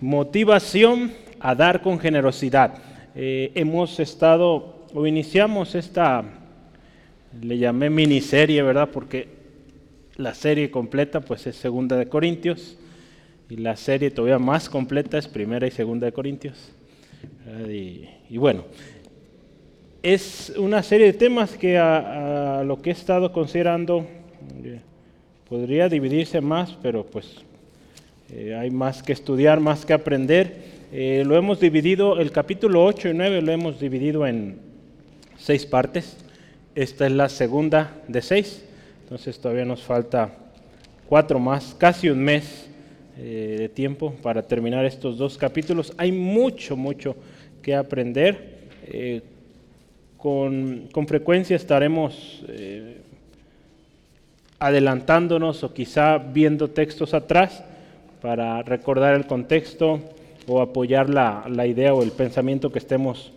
motivación a dar con generosidad. Eh, hemos estado, o iniciamos esta, le llamé miniserie, ¿verdad? Porque la serie completa pues es Segunda de Corintios y la serie todavía más completa es Primera y Segunda de Corintios. Y, bueno, es una serie de temas que a, lo que he estado considerando eh, podría dividirse más, pero pues eh, hay más que estudiar, más que aprender. Eh, lo hemos dividido, el capítulo 8 y 9 lo hemos dividido en seis partes. Esta es la segunda de seis, entonces todavía nos falta cuatro más, casi un mes eh, de tiempo para terminar estos dos capítulos. Hay mucho, mucho que aprender. Con, con, frecuencia estaremos adelantándonos o quizá viendo textos atrás para recordar el contexto o apoyar la, idea o el pensamiento que estemos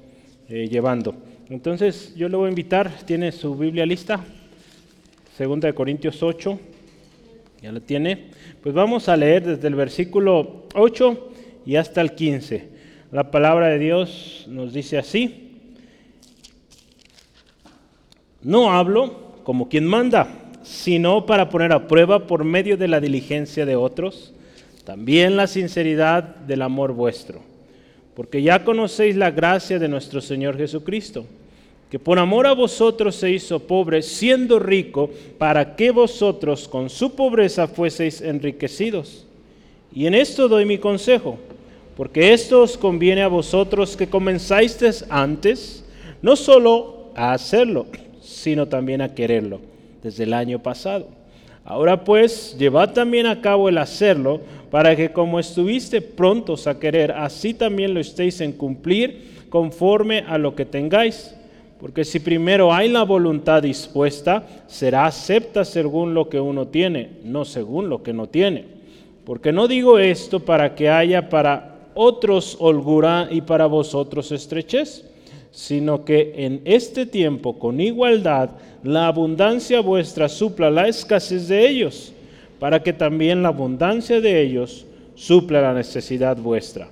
eh, llevando. Entonces yo le voy a invitar, tiene su Biblia lista, segunda de Corintios 8, ya la tiene. Pues vamos a leer desde el versículo 8 y hasta el 15. La palabra de Dios nos dice así, no hablo como quien manda, sino para poner a prueba por medio de la diligencia de otros también la sinceridad del amor vuestro, porque ya conocéis la gracia de nuestro Señor Jesucristo, que por amor a vosotros se hizo pobre, siendo rico, para que vosotros con su pobreza fueseis enriquecidos. Y en esto doy mi consejo, porque esto os conviene a vosotros que comenzáis antes, no solo a hacerlo, sino también a quererlo, desde el año pasado. Ahora pues, llevad también a cabo el hacerlo, para que como estuviste prontos a querer, así también lo estéis en cumplir conforme a lo que tengáis. Porque si primero hay la voluntad dispuesta, será acepta según lo que uno tiene, no según lo que no tiene. Porque no digo esto para que haya para otros holgura y para vosotros estrechez, sino que en este tiempo con igualdad la abundancia vuestra supla la escasez de ellos para que también la abundancia de ellos supla la necesidad vuestra,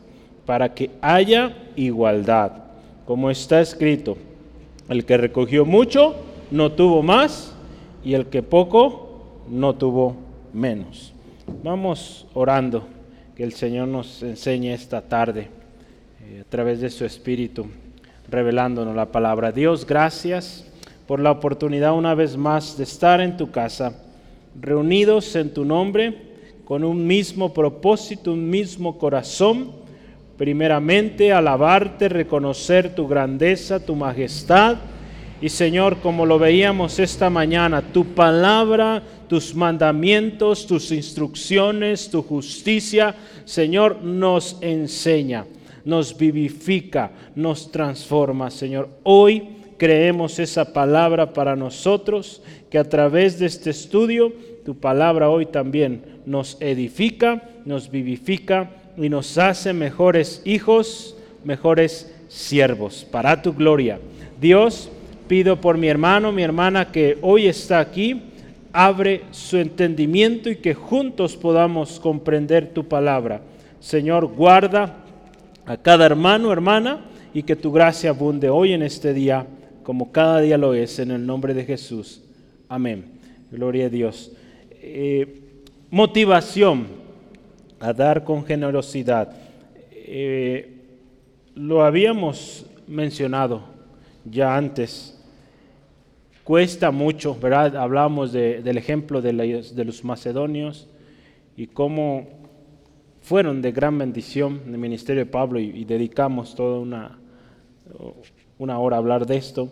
para que haya igualdad. Como está escrito, el que recogió mucho no tuvo más y el que poco no tuvo menos. Vamos orando que el Señor nos enseñe esta tarde eh, a través de su Espíritu, revelándonos la palabra. Dios, gracias por la oportunidad una vez más de estar en tu casa reunidos en tu nombre con un mismo propósito, un mismo corazón. Primeramente, alabarte, reconocer tu grandeza, tu majestad. Y Señor, como lo veíamos esta mañana, tu palabra, tus mandamientos, tus instrucciones, tu justicia, Señor, nos enseña, nos vivifica, nos transforma, Señor. Hoy creemos esa palabra para nosotros que a través de este estudio tu palabra hoy también nos edifica, nos vivifica y nos hace mejores hijos, mejores siervos, para tu gloria. Dios, pido por mi hermano, mi hermana que hoy está aquí, abre su entendimiento y que juntos podamos comprender tu palabra. Señor, guarda a cada hermano, hermana, y que tu gracia abunde hoy en este día, como cada día lo es, en el nombre de Jesús. Amén. Gloria a Dios. Eh, motivación a dar con generosidad. Eh, lo habíamos mencionado ya antes. Cuesta mucho, ¿verdad? Hablamos del ejemplo de, los macedonios y cómo fueron de gran bendición en el ministerio de Pablo y, dedicamos toda una, una hora a hablar de esto.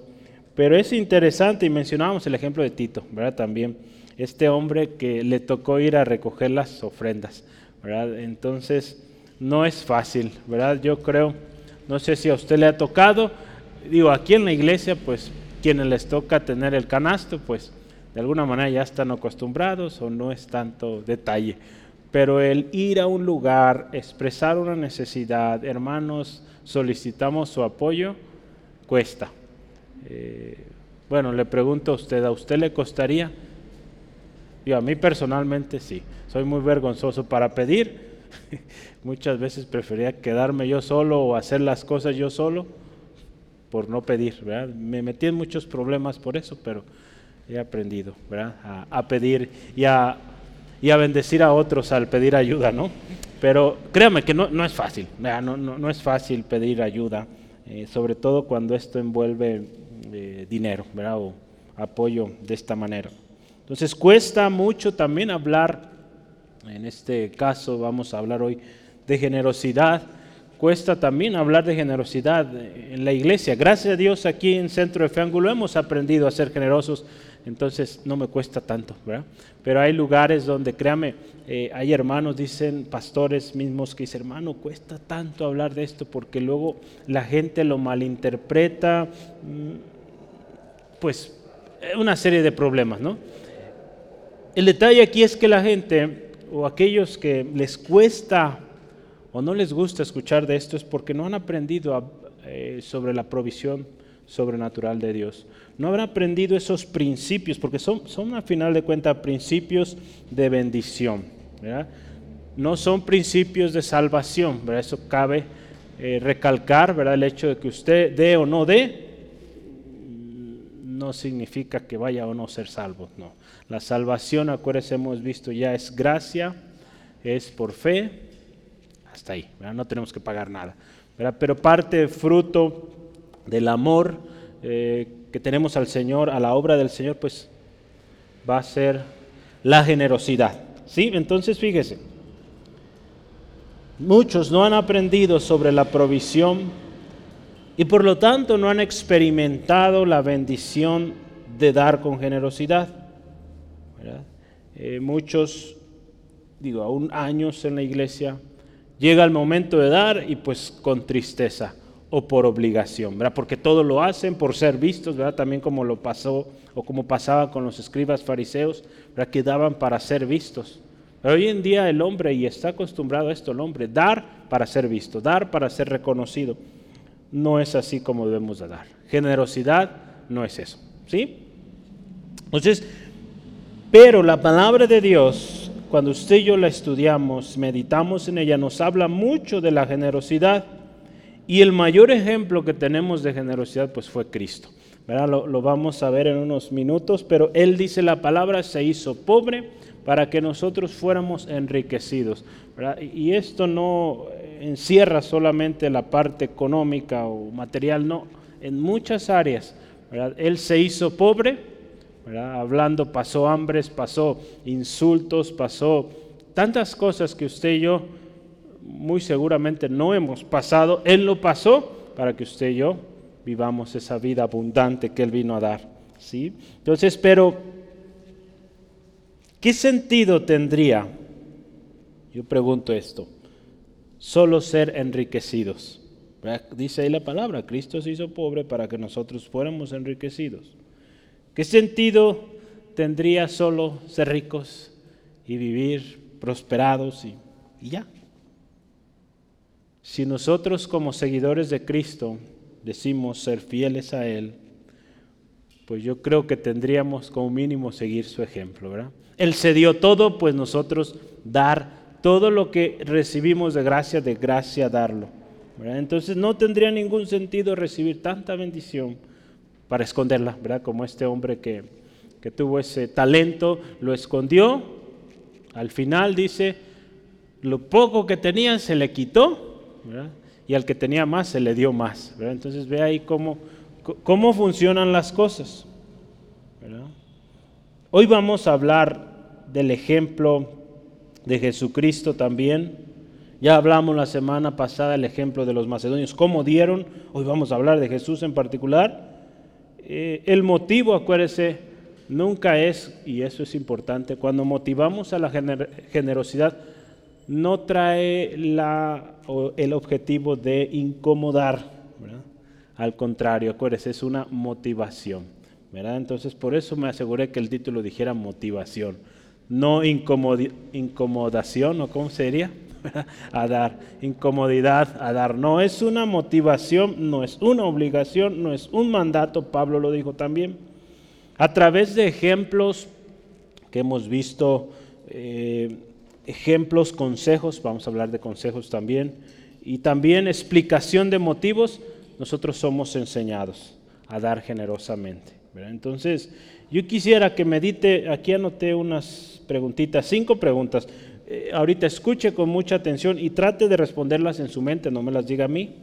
Pero es interesante y mencionábamos el ejemplo de Tito, ¿verdad? También este hombre que le tocó ir a recoger las ofrendas, ¿verdad? Entonces, no es fácil, ¿verdad? Yo creo, no sé si a usted le ha tocado, digo, aquí en la iglesia, pues quienes les toca tener el canasto, pues de alguna manera ya están acostumbrados o no es tanto detalle. Pero el ir a un lugar, expresar una necesidad, hermanos, solicitamos su apoyo, cuesta. Eh, bueno, le pregunto a usted, ¿a usted le costaría? Y a mí personalmente sí, soy muy vergonzoso para pedir, Muchas veces prefería quedarme yo solo o hacer las cosas yo solo por no pedir, ¿verdad? Me metí en muchos problemas por eso, pero he aprendido, ¿verdad? A, pedir y a, y a, bendecir a otros al pedir ayuda, ¿no? Pero créame que no, no es fácil, No, no, no, es fácil pedir ayuda, eh, sobre todo cuando esto envuelve eh, dinero, ¿verdad? O apoyo de esta manera. Entonces cuesta mucho también hablar, en este caso vamos a hablar hoy de generosidad, cuesta también hablar de generosidad en la iglesia. Gracias a Dios aquí en Centro de Fe hemos aprendido a ser generosos, entonces no me cuesta tanto, ¿verdad? Pero hay lugares donde, créame, eh, hay hermanos, dicen pastores mismos que dicen, hermano, cuesta tanto hablar de esto porque luego la gente lo malinterpreta, mm, pues una serie de problemas, ¿no? El detalle aquí es que la gente o aquellos que les cuesta o no les gusta escuchar de esto es porque no han aprendido eh, sobre la provisión sobrenatural de Dios. No habrán aprendido esos principios, porque son, son a final de cuentas principios de bendición. No son principios de salvación. ¿verdad? Eso cabe eh, recalcar, ¿verdad? el hecho de que usted dé o no dé, no significa que vaya o no ser salvo. No. La salvación, acuérdense, hemos visto ya es gracia, es por fe, hasta ahí, no tenemos que pagar nada. Pero parte fruto del amor eh, que tenemos al Señor, a la obra del Señor, pues va a ser la generosidad. ¿sí? Entonces fíjese, muchos no han aprendido sobre la provisión y por lo tanto no han experimentado la bendición de dar con generosidad. Eh, muchos, digo, aún años en la iglesia, llega el momento de dar y pues con tristeza o por obligación, ¿verdad? Porque todo lo hacen por ser vistos, ¿verdad? También como lo pasó o como pasaba con los escribas fariseos, ¿verdad? Que daban para ser vistos. Hoy en día el hombre, y está acostumbrado a esto el hombre, dar para ser visto, dar para ser reconocido. No es así como debemos de dar. Generosidad no es eso, ¿sí? Entonces, pero la palabra de Dios, cuando usted y yo la estudiamos, meditamos en ella, nos habla mucho de la generosidad. Y el mayor ejemplo que tenemos de generosidad pues fue Cristo. Lo, lo, vamos a ver en unos minutos, pero Él dice la palabra, se hizo pobre para que nosotros fuéramos enriquecidos. Y esto no encierra solamente la parte económica o material, no, en muchas áreas. Él se hizo pobre, hablando, pasó hambres, pasó insultos, pasó tantas cosas que usted y yo muy seguramente no hemos pasado, Él lo pasó para que usted y yo vivamos esa vida abundante que Él vino a dar. ¿sí? Entonces, pero, ¿qué sentido tendría? Yo pregunto esto, solo ser enriquecidos. Dice ahí la palabra, Cristo se hizo pobre para que nosotros fuéramos enriquecidos. ¿Qué sentido tendría solo ser ricos y vivir prosperados y, y ya? Si nosotros como seguidores de Cristo decimos ser fieles a Él, pues yo creo que tendríamos como mínimo seguir su ejemplo, ¿verdad? Él se dio todo, pues nosotros dar todo lo que recibimos de gracia, de gracia darlo. Entonces no tendría ningún sentido recibir tanta bendición para esconderla, ¿verdad? Como este hombre que, que tuvo ese talento, lo escondió, al final dice, lo poco que tenía se le quitó y al que tenía más se le dio más. Entonces ve ahí cómo, cómo funcionan las cosas. Hoy vamos a hablar del ejemplo de Jesucristo también. Ya hablamos la semana pasada el ejemplo de los macedonios, cómo dieron. Hoy vamos a hablar de Jesús en particular. Eh, el motivo, acuérdese, nunca es, y eso es importante, cuando motivamos a la generosidad, no trae la, el objetivo de incomodar. Al contrario, acuérdense, es una motivación. ¿verdad? Entonces, por eso me aseguré que el título dijera motivación, no incomodación, ¿o cómo sería? a dar, incomodidad a dar. No es una motivación, no es una obligación, no es un mandato, Pablo lo dijo también. A través de ejemplos que hemos visto, eh, ejemplos, consejos, vamos a hablar de consejos también, y también explicación de motivos, nosotros somos enseñados a dar generosamente. Entonces, yo quisiera que medite, aquí anoté unas preguntitas, cinco preguntas. Eh, ahorita escuche con mucha atención y trate de responderlas en su mente, no me las diga a mí,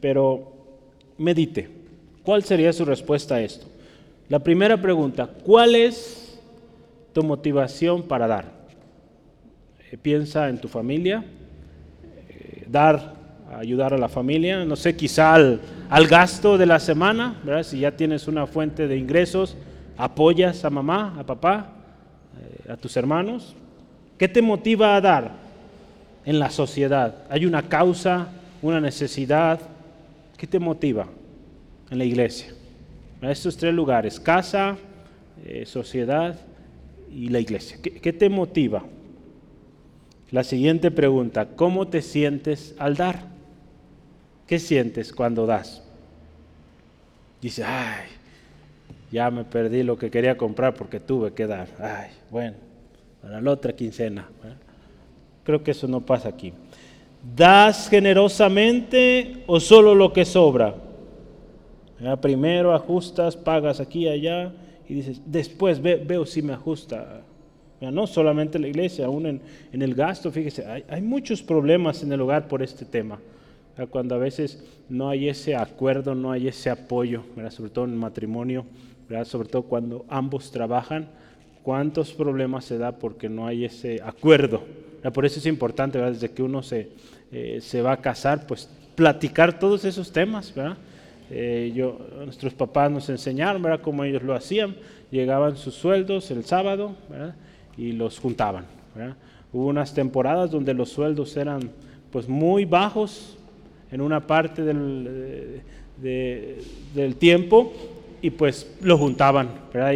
pero medite. ¿Cuál sería su respuesta a esto? La primera pregunta, ¿cuál es tu motivación para dar? Eh, piensa en tu familia, eh, dar, ayudar a la familia, no sé, quizá al, gasto de la semana, ¿verdad? si ya tienes una fuente de ingresos, apoyas a mamá, a papá, eh, a tus hermanos. ¿Qué te motiva a dar en la sociedad? ¿Hay una causa, una necesidad? ¿Qué te motiva en la iglesia? Estos tres lugares, casa, sociedad y la iglesia. ¿Qué te motiva? La siguiente pregunta, ¿cómo te sientes al dar? ¿Qué sientes cuando das? Dice, ay, ya me perdí lo que quería comprar porque tuve que dar. Ay, bueno, para la otra quincena. Creo que eso no pasa aquí. ¿Das generosamente o solo lo que sobra? Primero ajustas, pagas aquí y allá y dices, después veo si me ajusta no solamente la iglesia, aún en, el gasto, fíjese, hay, muchos problemas en el hogar por este tema. Cuando a veces no hay ese acuerdo, no hay ese apoyo, sobre todo en el matrimonio, sobre todo cuando ambos trabajan, cuántos problemas se da porque no hay ese acuerdo. Por eso es importante, desde que uno se, eh, se va a casar, pues platicar todos esos temas. Eh, yo, nuestros papás nos enseñaron ¿verdad? cómo ellos lo hacían. Llegaban sus sueldos el sábado, ¿verdad? Y los juntaban. Hubo unas temporadas donde los sueldos eran pues muy bajos en una parte del, del tiempo y pues lo juntaban,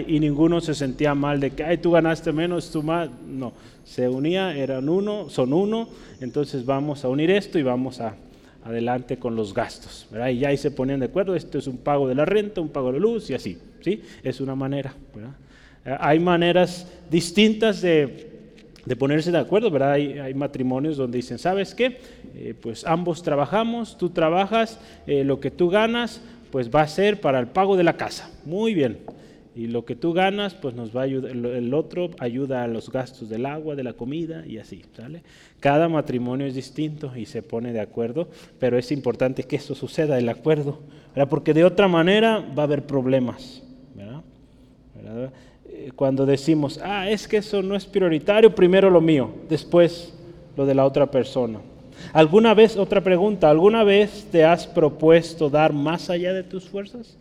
y ninguno se sentía mal de que, ay, tú ganaste menos, tú más, no, se unía, eran uno, son uno, entonces vamos a unir esto y vamos a adelante con los gastos, y ya ahí se ponían de acuerdo, esto es un pago de la renta, un pago de la luz y así, ¿sí? Es una manera, ¿verdad? Eh, hay maneras distintas de, ponerse de acuerdo, ¿verdad? Hay, matrimonios donde dicen, ¿sabes qué? Eh, pues ambos trabajamos, tú trabajas, eh, lo que tú ganas, pues va a ser para el pago de la casa. Muy bien. Y lo que tú ganas, pues nos va a ayudar, el otro ayuda a los gastos del agua, de la comida y así, ¿sale? Cada matrimonio es distinto y se pone de acuerdo, pero es importante que eso suceda, el acuerdo, ¿verdad? Porque de otra manera va a haber problemas, ¿verdad? ¿verdad? Cuando decimos, ah, es que eso no es prioritario, primero lo mío, después lo de la otra persona. ¿Alguna vez, otra pregunta, ¿alguna vez te has propuesto dar más allá de tus fuerzas?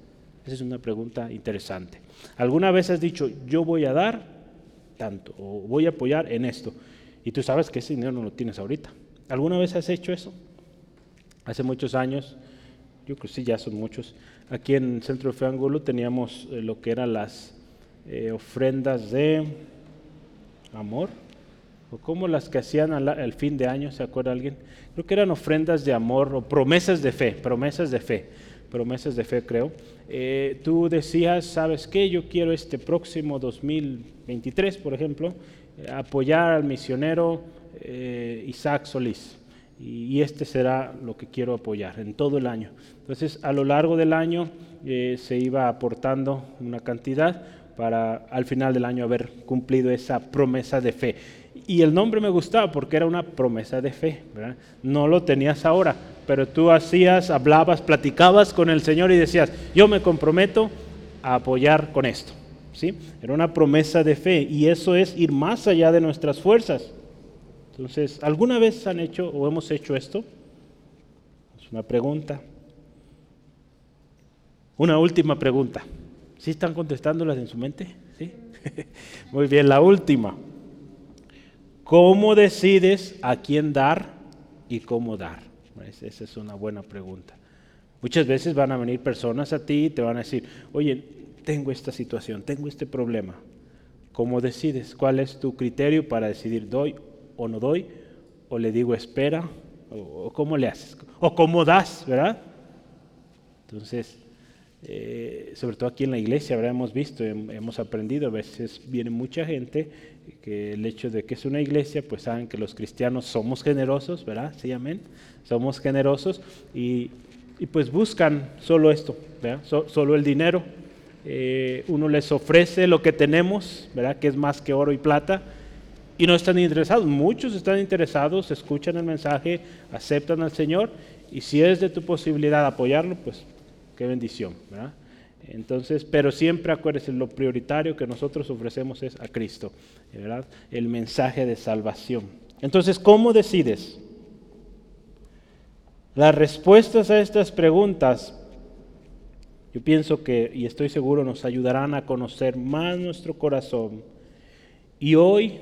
Esa es una pregunta interesante. ¿Alguna vez has dicho, yo voy a dar tanto o voy a apoyar en esto? Y tú sabes que ese dinero no lo tienes ahorita. ¿Alguna vez has hecho eso? Hace muchos años, yo creo que sí, ya son muchos. Aquí en Centro de Fe teníamos eh, lo que eran las eh, ofrendas de amor, o como las que hacían al, fin de año, ¿se acuerda alguien? Creo que eran ofrendas de amor o promesas de fe, promesas de fe, promesas de fe creo. Eh, tú decías, ¿sabes qué? Yo quiero este próximo 2023, por ejemplo, eh, apoyar al misionero Isaac Solís. Y, este será lo que quiero apoyar en todo el año. Entonces, a lo largo del año se iba aportando una cantidad para al final del año haber cumplido esa promesa de fe. Y el nombre me gustaba porque era una promesa de fe, No lo tenías ahora, pero tú hacías, hablabas, platicabas con el Señor y decías, yo me comprometo a apoyar con esto. ¿Sí? Era una promesa de fe y eso es ir más allá de nuestras fuerzas. Entonces, ¿alguna vez han hecho o hemos hecho esto? Es una pregunta. Una última pregunta. ¿Sí están contestándolas en su mente? ¿Sí? Muy bien, la última. ¿Cómo decides a quién dar y cómo dar? Esa es una buena pregunta. Muchas veces van a venir personas a ti y te van a decir, oye, tengo esta situación, tengo este problema. ¿Cómo decides? ¿Cuál es tu criterio para decidir doy o no doy? ¿O le digo espera? ¿O, cómo le haces? ¿O cómo das? ¿Verdad? Entonces, eh, sobre todo aquí en la iglesia, hemos visto, hemos aprendido, a veces viene mucha gente que el hecho de que es una iglesia, pues saben que los cristianos somos generosos, ¿verdad? Sí, amén. Somos generosos y, pues buscan solo esto, ¿verdad? solo el dinero. Eh, uno les ofrece lo que tenemos, ¿verdad? Que es más que oro y plata. Y no están interesados. Muchos están interesados, escuchan el mensaje, aceptan al Señor. Y si es de tu posibilidad apoyarlo, pues qué bendición, ¿verdad? Entonces, pero siempre acuérdense, lo prioritario que nosotros ofrecemos es a Cristo, ¿verdad? El mensaje de salvación. Entonces, ¿cómo decides? Las respuestas a estas preguntas, yo pienso que, y estoy seguro, nos ayudarán a conocer más nuestro corazón. Y hoy,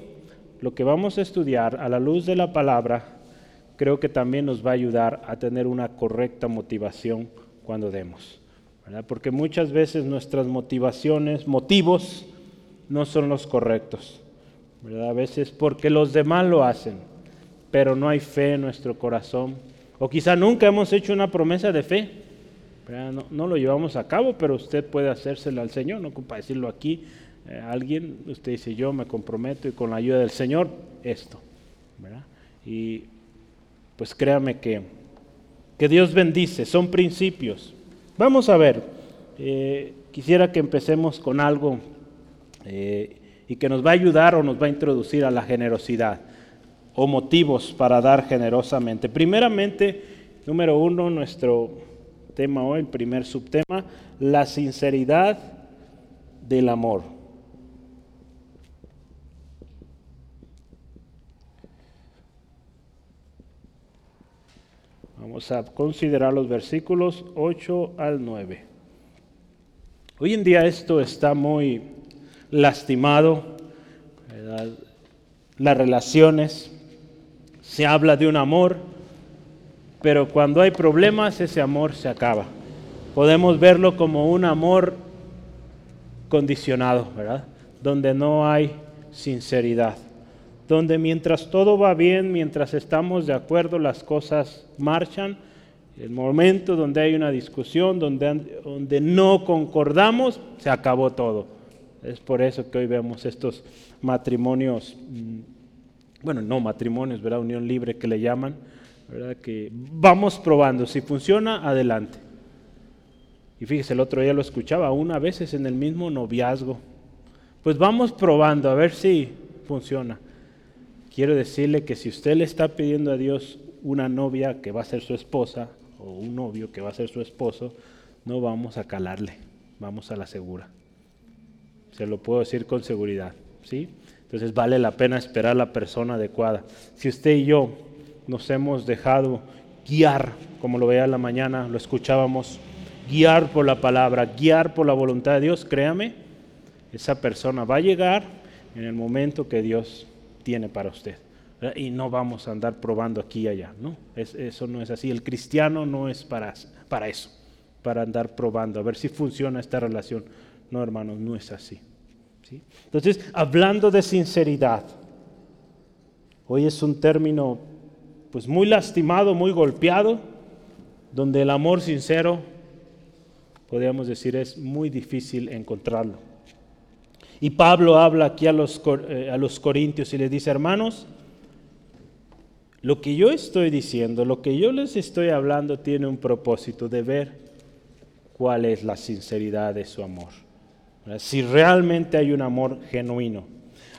lo que vamos a estudiar a la luz de la palabra, creo que también nos va a ayudar a tener una correcta motivación cuando demos. Porque muchas veces nuestras motivaciones, motivos, no son los correctos. A veces porque los demás lo hacen, pero no hay fe en nuestro corazón. O quizá nunca hemos hecho una promesa de fe. No, lo llevamos a cabo, pero usted puede hacérselo al Señor, no para decirlo aquí eh, alguien, usted dice yo me comprometo y con la ayuda del Señor esto. Y pues créame que que Dios bendice, son principios. Vamos a ver, eh, quisiera que empecemos con algo eh, y que nos va a ayudar o nos va a introducir a la generosidad o motivos para dar generosamente. Primeramente, número uno, nuestro tema hoy, el primer subtema, la sinceridad del amor. Vamos a considerar los versículos 8 al 9. Hoy en día esto está muy lastimado, las relaciones, se habla de un amor, pero cuando hay problemas ese amor se acaba. Podemos verlo como un amor condicionado, ¿verdad? Donde no hay sinceridad donde mientras todo va bien, mientras estamos de acuerdo, las cosas marchan. El momento donde hay una discusión, donde, no concordamos, se acabó todo. Es por eso que hoy vemos estos matrimonios, mm, bueno, no matrimonios, ¿verdad? Unión libre que le llaman, ¿verdad? Que vamos probando, si funciona, adelante. Y fíjese, el otro día lo escuchaba, una veces en el mismo noviazgo. Pues vamos probando a ver si funciona quiero decirle que si usted le está pidiendo a Dios una novia que va a ser su esposa o un novio que va a ser su esposo, no vamos a calarle, vamos a la segura. Se lo puedo decir con seguridad, ¿sí? Entonces vale la pena esperar la persona adecuada. Si usted y yo nos hemos dejado guiar, como lo veía la mañana, lo escuchábamos, guiar por la palabra, guiar por la voluntad de Dios, créame, esa persona va a llegar en el momento que Dios tiene para usted. Y no vamos a andar probando aquí y allá, ¿no? eso no es así. El cristiano no es para, para eso, para andar probando, a ver si funciona esta relación. No, hermanos, no es así. ¿sí? Entonces, hablando de sinceridad, hoy es un término pues muy lastimado, muy golpeado, donde el amor sincero, podríamos decir, es muy difícil encontrarlo. Y Pablo habla aquí a los, eh, a los corintios y les dice, hermanos, lo que yo estoy diciendo, lo que yo les estoy hablando tiene un propósito de ver cuál es la sinceridad de su amor. Si realmente hay un amor genuino.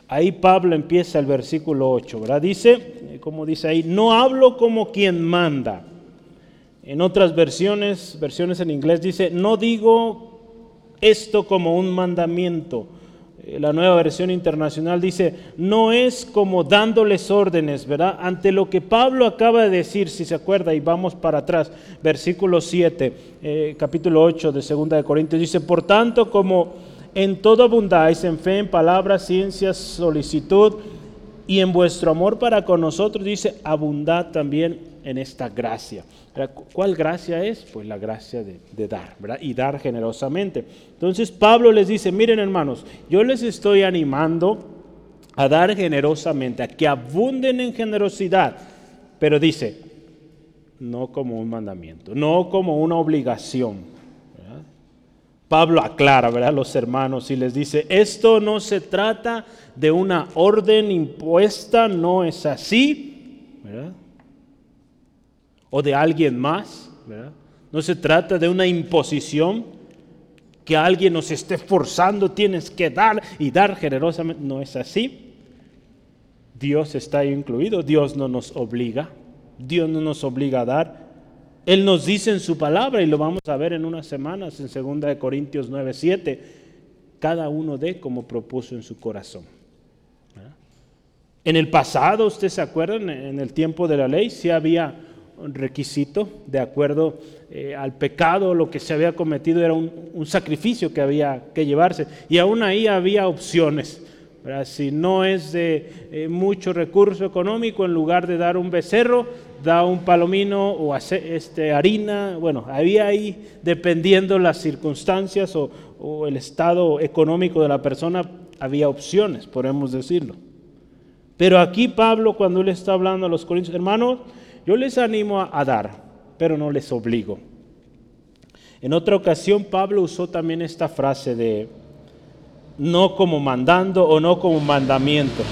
Ahí Pablo empieza el versículo 8, ¿verdad? Dice, eh, como dice ahí, no hablo como quien manda. En otras versiones, versiones en inglés dice, no digo esto como un mandamiento la nueva versión internacional dice, no es como dándoles órdenes, ¿verdad? Ante lo que Pablo acaba de decir, si se acuerda, y vamos para atrás, versículo 7, eh, capítulo 8 de 2 de Corintios, dice, por tanto, como en todo abundáis, en fe, en palabras, ciencias, solicitud, y en vuestro amor para con nosotros, dice, abundad también en esta gracia. ¿Cuál gracia es? Pues la gracia de, dar. Y dar generosamente. Entonces Pablo les dice, miren hermanos, yo les estoy animando a dar generosamente, a que abunden en generosidad, pero dice, no como un mandamiento, no como una obligación. Pablo aclara, ¿verdad? Los hermanos y les dice, esto no se trata de una orden impuesta, no es así. O de alguien más, ¿verdad? No se trata de una imposición que alguien nos esté forzando, tienes que dar y dar generosamente, no es así. Dios está incluido, Dios no nos obliga, Dios no nos obliga a dar, él nos dice en su palabra, y lo vamos a ver en unas semanas, en 2 Corintios 9, 7, cada uno dé como propuso en su corazón. En el pasado, ¿ustedes se acuerdan? En el tiempo de la ley, sí había requisito de acuerdo eh, al pecado, lo que se había cometido era un, sacrificio que había que llevarse. Y aún ahí había opciones. Si no es de eh, mucho recurso económico, en lugar de dar un becerro, da un palomino o este, harina. Bueno, había ahí, dependiendo las circunstancias o, o el estado económico de la persona, había opciones, podemos decirlo. Pero aquí Pablo, cuando él está hablando a los corintios, hermanos, yo les animo a, dar, pero no les obligo. En otra ocasión Pablo usó también esta frase de no como mandando o no como mandamiento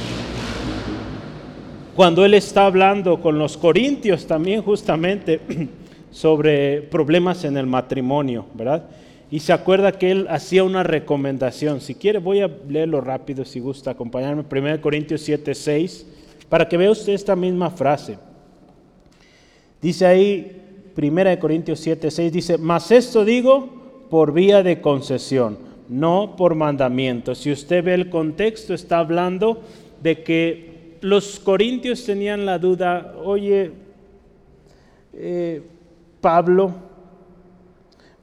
cuando él está hablando con los corintios también justamente sobre problemas en el matrimonio, ¿verdad? Y se acuerda que él hacía una recomendación. Si quiere, voy a leerlo rápido si gusta acompañarme. 1 Corintios 7, 6, para que vea usted esta misma frase. Dice ahí, 1 Corintios 7, 6, dice, mas esto digo por vía de concesión, no por mandamiento. Si usted ve el contexto, está hablando de que los corintios tenían la duda, oye, eh, Pablo,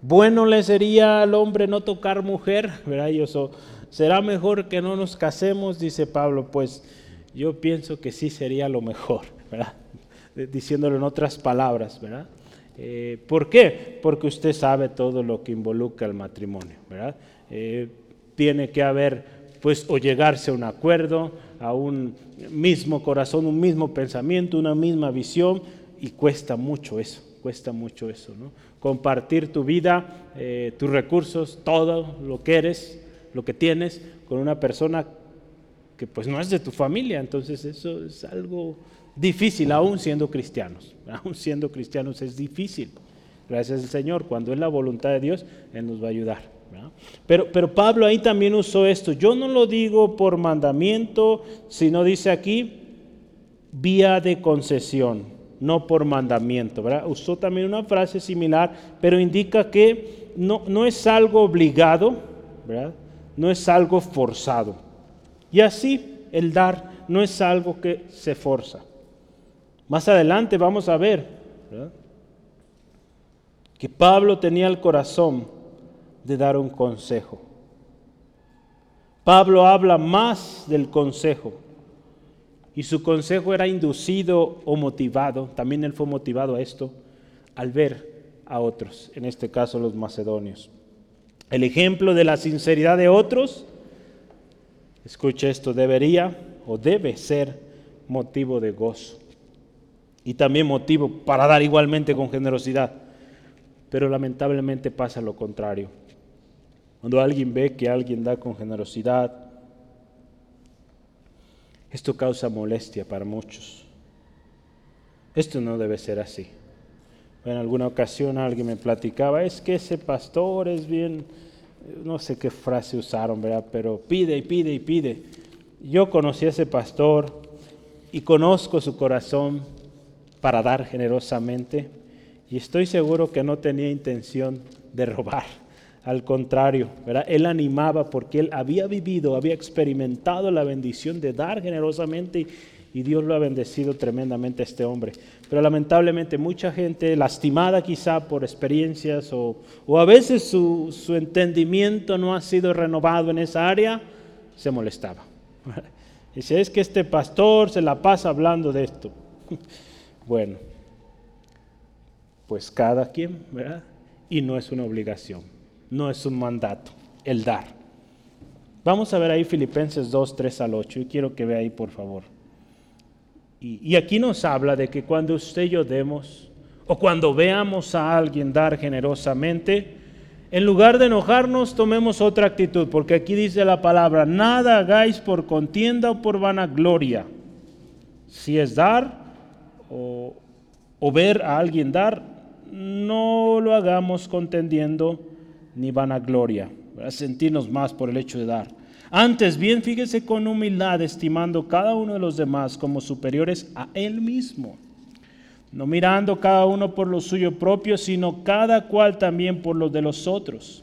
bueno le sería al hombre no tocar mujer, ¿verdad? será mejor que no nos casemos, dice Pablo, pues yo pienso que sí sería lo mejor, ¿verdad? Diciéndolo en otras palabras, ¿verdad? Eh, ¿Por qué? Porque usted sabe todo lo que involucra el matrimonio, ¿verdad? Eh, tiene que haber pues o llegarse a un acuerdo, a un mismo corazón, un mismo pensamiento, una misma visión, y cuesta mucho eso, cuesta mucho eso, ¿no? Compartir tu vida, eh, tus recursos, todo lo que eres, lo que tienes, con una persona que pues no es de tu familia, entonces eso es algo difícil, aún siendo cristianos, aún siendo cristianos es difícil. Gracias al Señor, cuando es la voluntad de Dios, Él nos va a ayudar. Pero, pero Pablo ahí también usó esto. Yo no lo digo por mandamiento, sino dice aquí, vía de concesión, no por mandamiento. Usó también una frase similar, pero indica que no, no es algo obligado, no es algo forzado. Y así el dar no es algo que se forza. Más adelante vamos a ver que Pablo tenía el corazón de dar un consejo. Pablo habla más del consejo y su consejo era inducido o motivado, también él fue motivado a esto, al ver a otros, en este caso los macedonios. El ejemplo de la sinceridad de otros, escucha esto, debería o debe ser motivo de gozo y también motivo para dar igualmente con generosidad, pero lamentablemente pasa lo contrario. Cuando alguien ve que alguien da con generosidad, esto causa molestia para muchos. Esto no debe ser así. En alguna ocasión alguien me platicaba, es que ese pastor es bien, no sé qué frase usaron, ¿verdad? Pero pide y pide y pide. Yo conocí a ese pastor y conozco su corazón para dar generosamente y estoy seguro que no tenía intención de robar. Al contrario, ¿verdad? Él animaba porque él había vivido, había experimentado la bendición de dar generosamente y Dios lo ha bendecido tremendamente a este hombre. Pero lamentablemente mucha gente, lastimada quizá por experiencias o, a veces su, su, entendimiento no ha sido renovado en esa área, se molestaba. Dice, es que este pastor se la pasa hablando de esto. Bueno, pues cada quien, ¿verdad? Y no es una obligación no es un mandato, el dar. Vamos a ver ahí Filipenses 2, 3 al 8 y quiero que vea ahí por favor. Y, aquí nos habla de que cuando usted y yo demos, o cuando veamos a alguien dar generosamente, En lugar de enojarnos, tomemos otra actitud, porque aquí dice la palabra, nada hagáis por contienda o por vanagloria. Si es dar o, ver a alguien dar, no lo hagamos contendiendo ni vanagloria, sentirnos más por el hecho de dar. Antes bien, fíjese con humildad, estimando cada uno de los demás como superiores a él mismo no mirando cada uno por lo suyo propio, sino cada cual también por lo de los otros.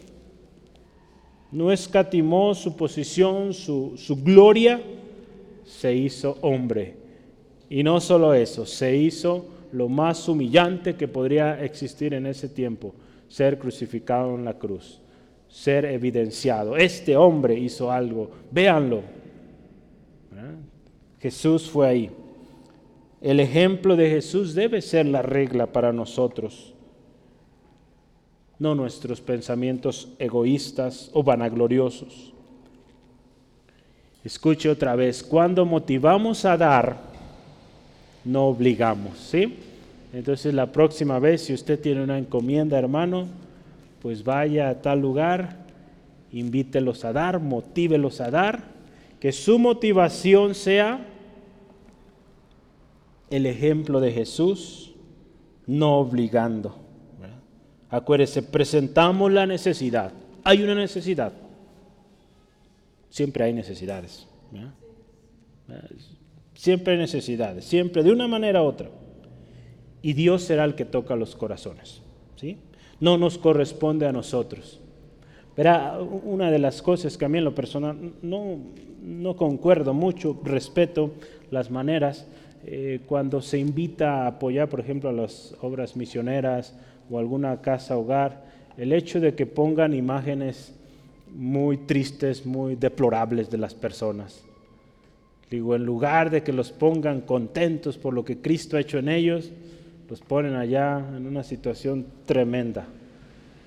No escatimó su posición, su, su gloria, se hizo hombre. Y no solo eso, se hizo lo más humillante que podría existir en ese tiempo, ser crucificado en la cruz, ser evidenciado. Este hombre hizo algo, véanlo. Jesús fue ahí. El ejemplo de Jesús debe ser la regla para nosotros, no nuestros pensamientos egoístas o vanagloriosos. Escuche otra vez, cuando motivamos a dar, no obligamos, ¿sí? Entonces la próxima vez, si usted tiene una encomienda, hermano, pues vaya a tal lugar, invítelos a dar, motívelos a dar, que su motivación sea el ejemplo de Jesús, no obligando. Acuérdese, presentamos la necesidad. Hay una necesidad. Siempre hay necesidades. Siempre hay necesidades, siempre de una manera u otra. Y Dios será el que toca los corazones. ¿sí? No nos corresponde a nosotros. Verá, una de las cosas que a mí en lo personal no, no concuerdo mucho, respeto las maneras, eh, cuando se invita a apoyar, por ejemplo, a las obras misioneras o alguna casa hogar, el hecho de que pongan imágenes muy tristes, muy deplorables de las personas. Digo, en lugar de que los pongan contentos por lo que Cristo ha hecho en ellos, los ponen allá en una situación tremenda.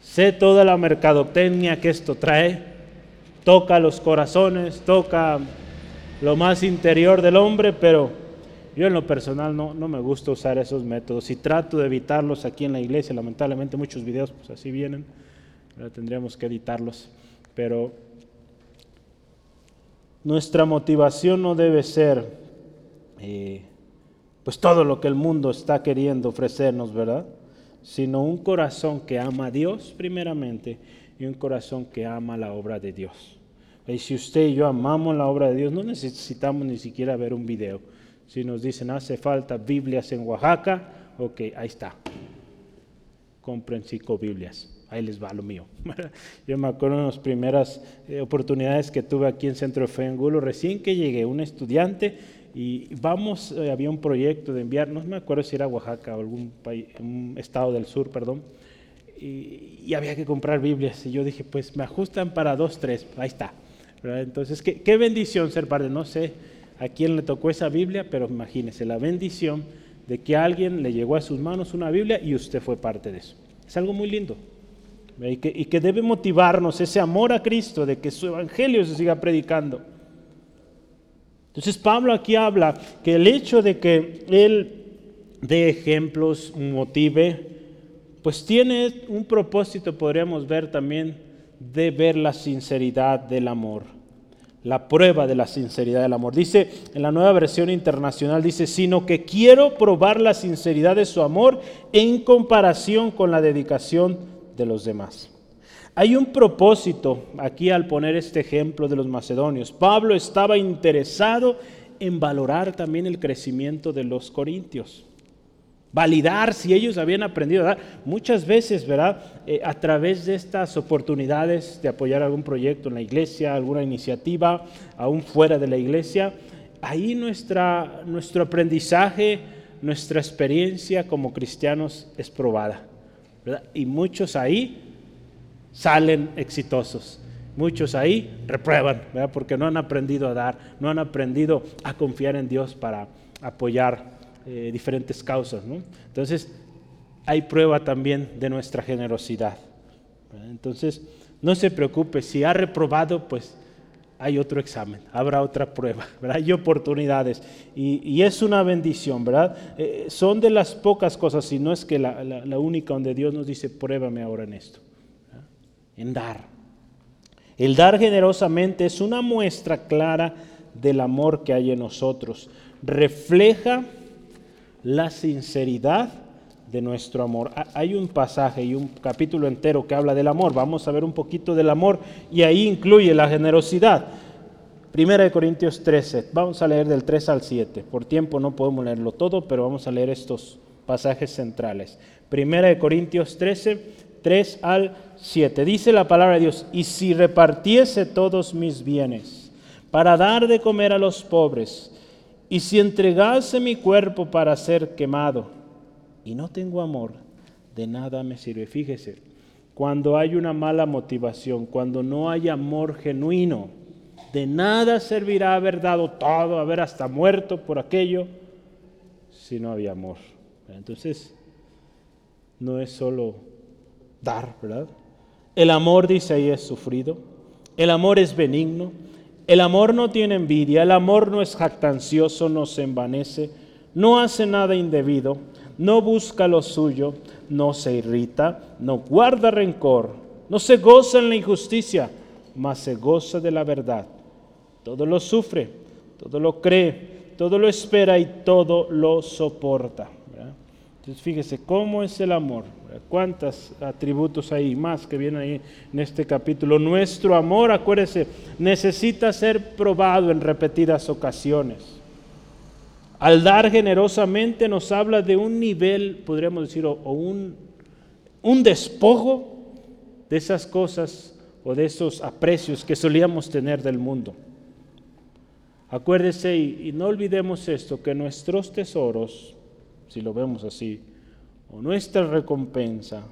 Sé toda la mercadotecnia que esto trae, toca los corazones, toca lo más interior del hombre, pero yo en lo personal no, no me gusta usar esos métodos y trato de evitarlos aquí en la iglesia. Lamentablemente muchos videos pues así vienen, tendríamos que editarlos. Pero nuestra motivación no debe ser eh, pues todo lo que el mundo está queriendo ofrecernos, ¿verdad? Sino un corazón que ama a Dios primeramente y un corazón que ama la obra de Dios. Y si usted y yo amamos la obra de Dios, no necesitamos ni siquiera ver un video si nos dicen hace falta Biblias en Oaxaca, ok, ahí está. Compren cinco Biblias. Ahí les va lo mío. Yo me acuerdo de las primeras eh, oportunidades que tuve aquí en Centro de Fe Angulo, recién que llegué, un estudiante, y vamos, eh, había un proyecto de enviar, no me acuerdo si era Oaxaca o algún país, un estado del sur, perdón, y, había que comprar Biblias. Y yo dije, pues me ajustan para dos, tres, ahí está. Entonces, ¿qué, qué bendición ser parte, no sé a quién le tocó esa Biblia, pero imagínese la bendición de que alguien le llegó a sus manos una Biblia y usted fue parte de eso. Es algo muy lindo. Y que, y que debe motivarnos ese amor a Cristo, de que su evangelio se siga predicando. Entonces Pablo aquí habla que el hecho de que él dé ejemplos, motive, pues tiene un propósito, podríamos ver también, de ver la sinceridad del amor la prueba de la sinceridad del amor. Dice en la nueva versión internacional, dice, sino que quiero probar la sinceridad de su amor en comparación con la dedicación de los demás. Hay un propósito aquí al poner este ejemplo de los macedonios. Pablo estaba interesado en valorar también el crecimiento de los corintios validar si ellos habían aprendido dar. Muchas veces, ¿verdad? Eh, a través de estas oportunidades de apoyar algún proyecto en la iglesia, alguna iniciativa, aún fuera de la iglesia, ahí nuestra, nuestro aprendizaje, nuestra experiencia como cristianos es probada. ¿verdad? Y muchos ahí salen exitosos. muchos ahí reprueban, porque no han aprendido a dar, no han aprendido a confiar en Dios para apoyar eh, diferentes causas. Entonces, hay prueba también de nuestra generosidad. Entonces, no se preocupe, si ha reprobado, pues hay otro examen, habrá otra prueba, ¿verdad? hay oportunidades. Y, es una bendición, ¿verdad? Eh, son de las pocas cosas, si no es que la, la, única donde Dios nos dice, pruébame ahora en esto, en dar. El dar generosamente es una muestra clara del amor que hay en nosotros. Refleja la sinceridad de nuestro amor. Hay un pasaje y un capítulo entero que habla del amor. Vamos a ver un poquito del amor y ahí incluye la generosidad. Primera de Corintios 13. Vamos a leer del 3 al 7. Por tiempo no podemos leerlo todo, pero vamos a leer estos pasajes centrales. Primera de Corintios 13, 3 al 7. Dice la palabra de Dios, y si repartiese todos mis bienes para dar de comer a los pobres, y si entregase mi cuerpo para ser quemado, y no tengo amor, de nada me sirve. Fíjese, cuando hay una mala motivación, cuando no hay amor genuino, de nada servirá haber dado todo, haber hasta muerto por aquello, si no había amor. Entonces, no es solo dar, ¿verdad? El amor, dice ahí, es sufrido. El amor es benigno. El amor no tiene envidia. El amor no es jactancioso, no se envanece. No hace nada indebido. No busca lo suyo. No se irrita. No guarda rencor. No se goza en la injusticia, mas se goza de la verdad. Todo lo sufre. Todo lo cree. Todo lo espera y todo lo soporta. Entonces fíjese cómo es el amor. ¿Cuántos atributos hay más que vienen ahí en este capítulo? Nuestro amor, acuérdese, necesita ser probado en repetidas ocasiones. Al dar generosamente nos habla de un nivel, podríamos decir, o, un, un despojo de esas cosas o de esos aprecios que solíamos tener del mundo. Acuérdese y no olvidemos esto, que nuestros tesoros si lo vemos así, o nuestra recompensa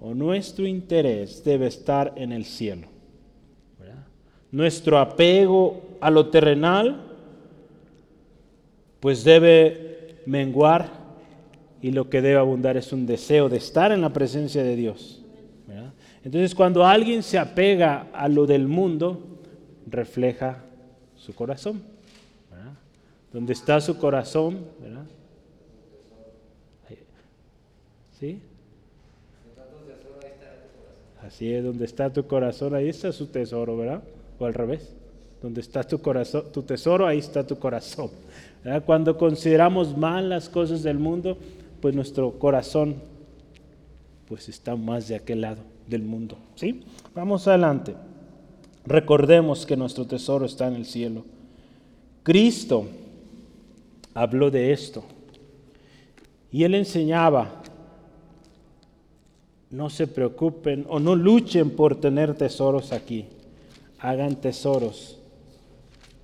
o nuestro interés debe estar en el cielo. Nuestro apego a lo terrenal, pues debe menguar y lo que debe abundar es un deseo de estar en la presencia de Dios. Entonces cuando alguien se apega a lo del mundo, refleja su corazón. Donde está su corazón, ¿verdad? ¿Sí? Así es, donde está tu corazón, ahí está su tesoro, ¿verdad? O al revés. Donde está tu corazón, tu tesoro, ahí está tu corazón. Cuando consideramos mal las cosas del mundo, pues nuestro corazón pues está más de aquel lado del mundo, ¿sí? Vamos adelante. Recordemos que nuestro tesoro está en el cielo. Cristo habló de esto. Y él enseñaba no se preocupen o no luchen por tener tesoros aquí. Hagan tesoros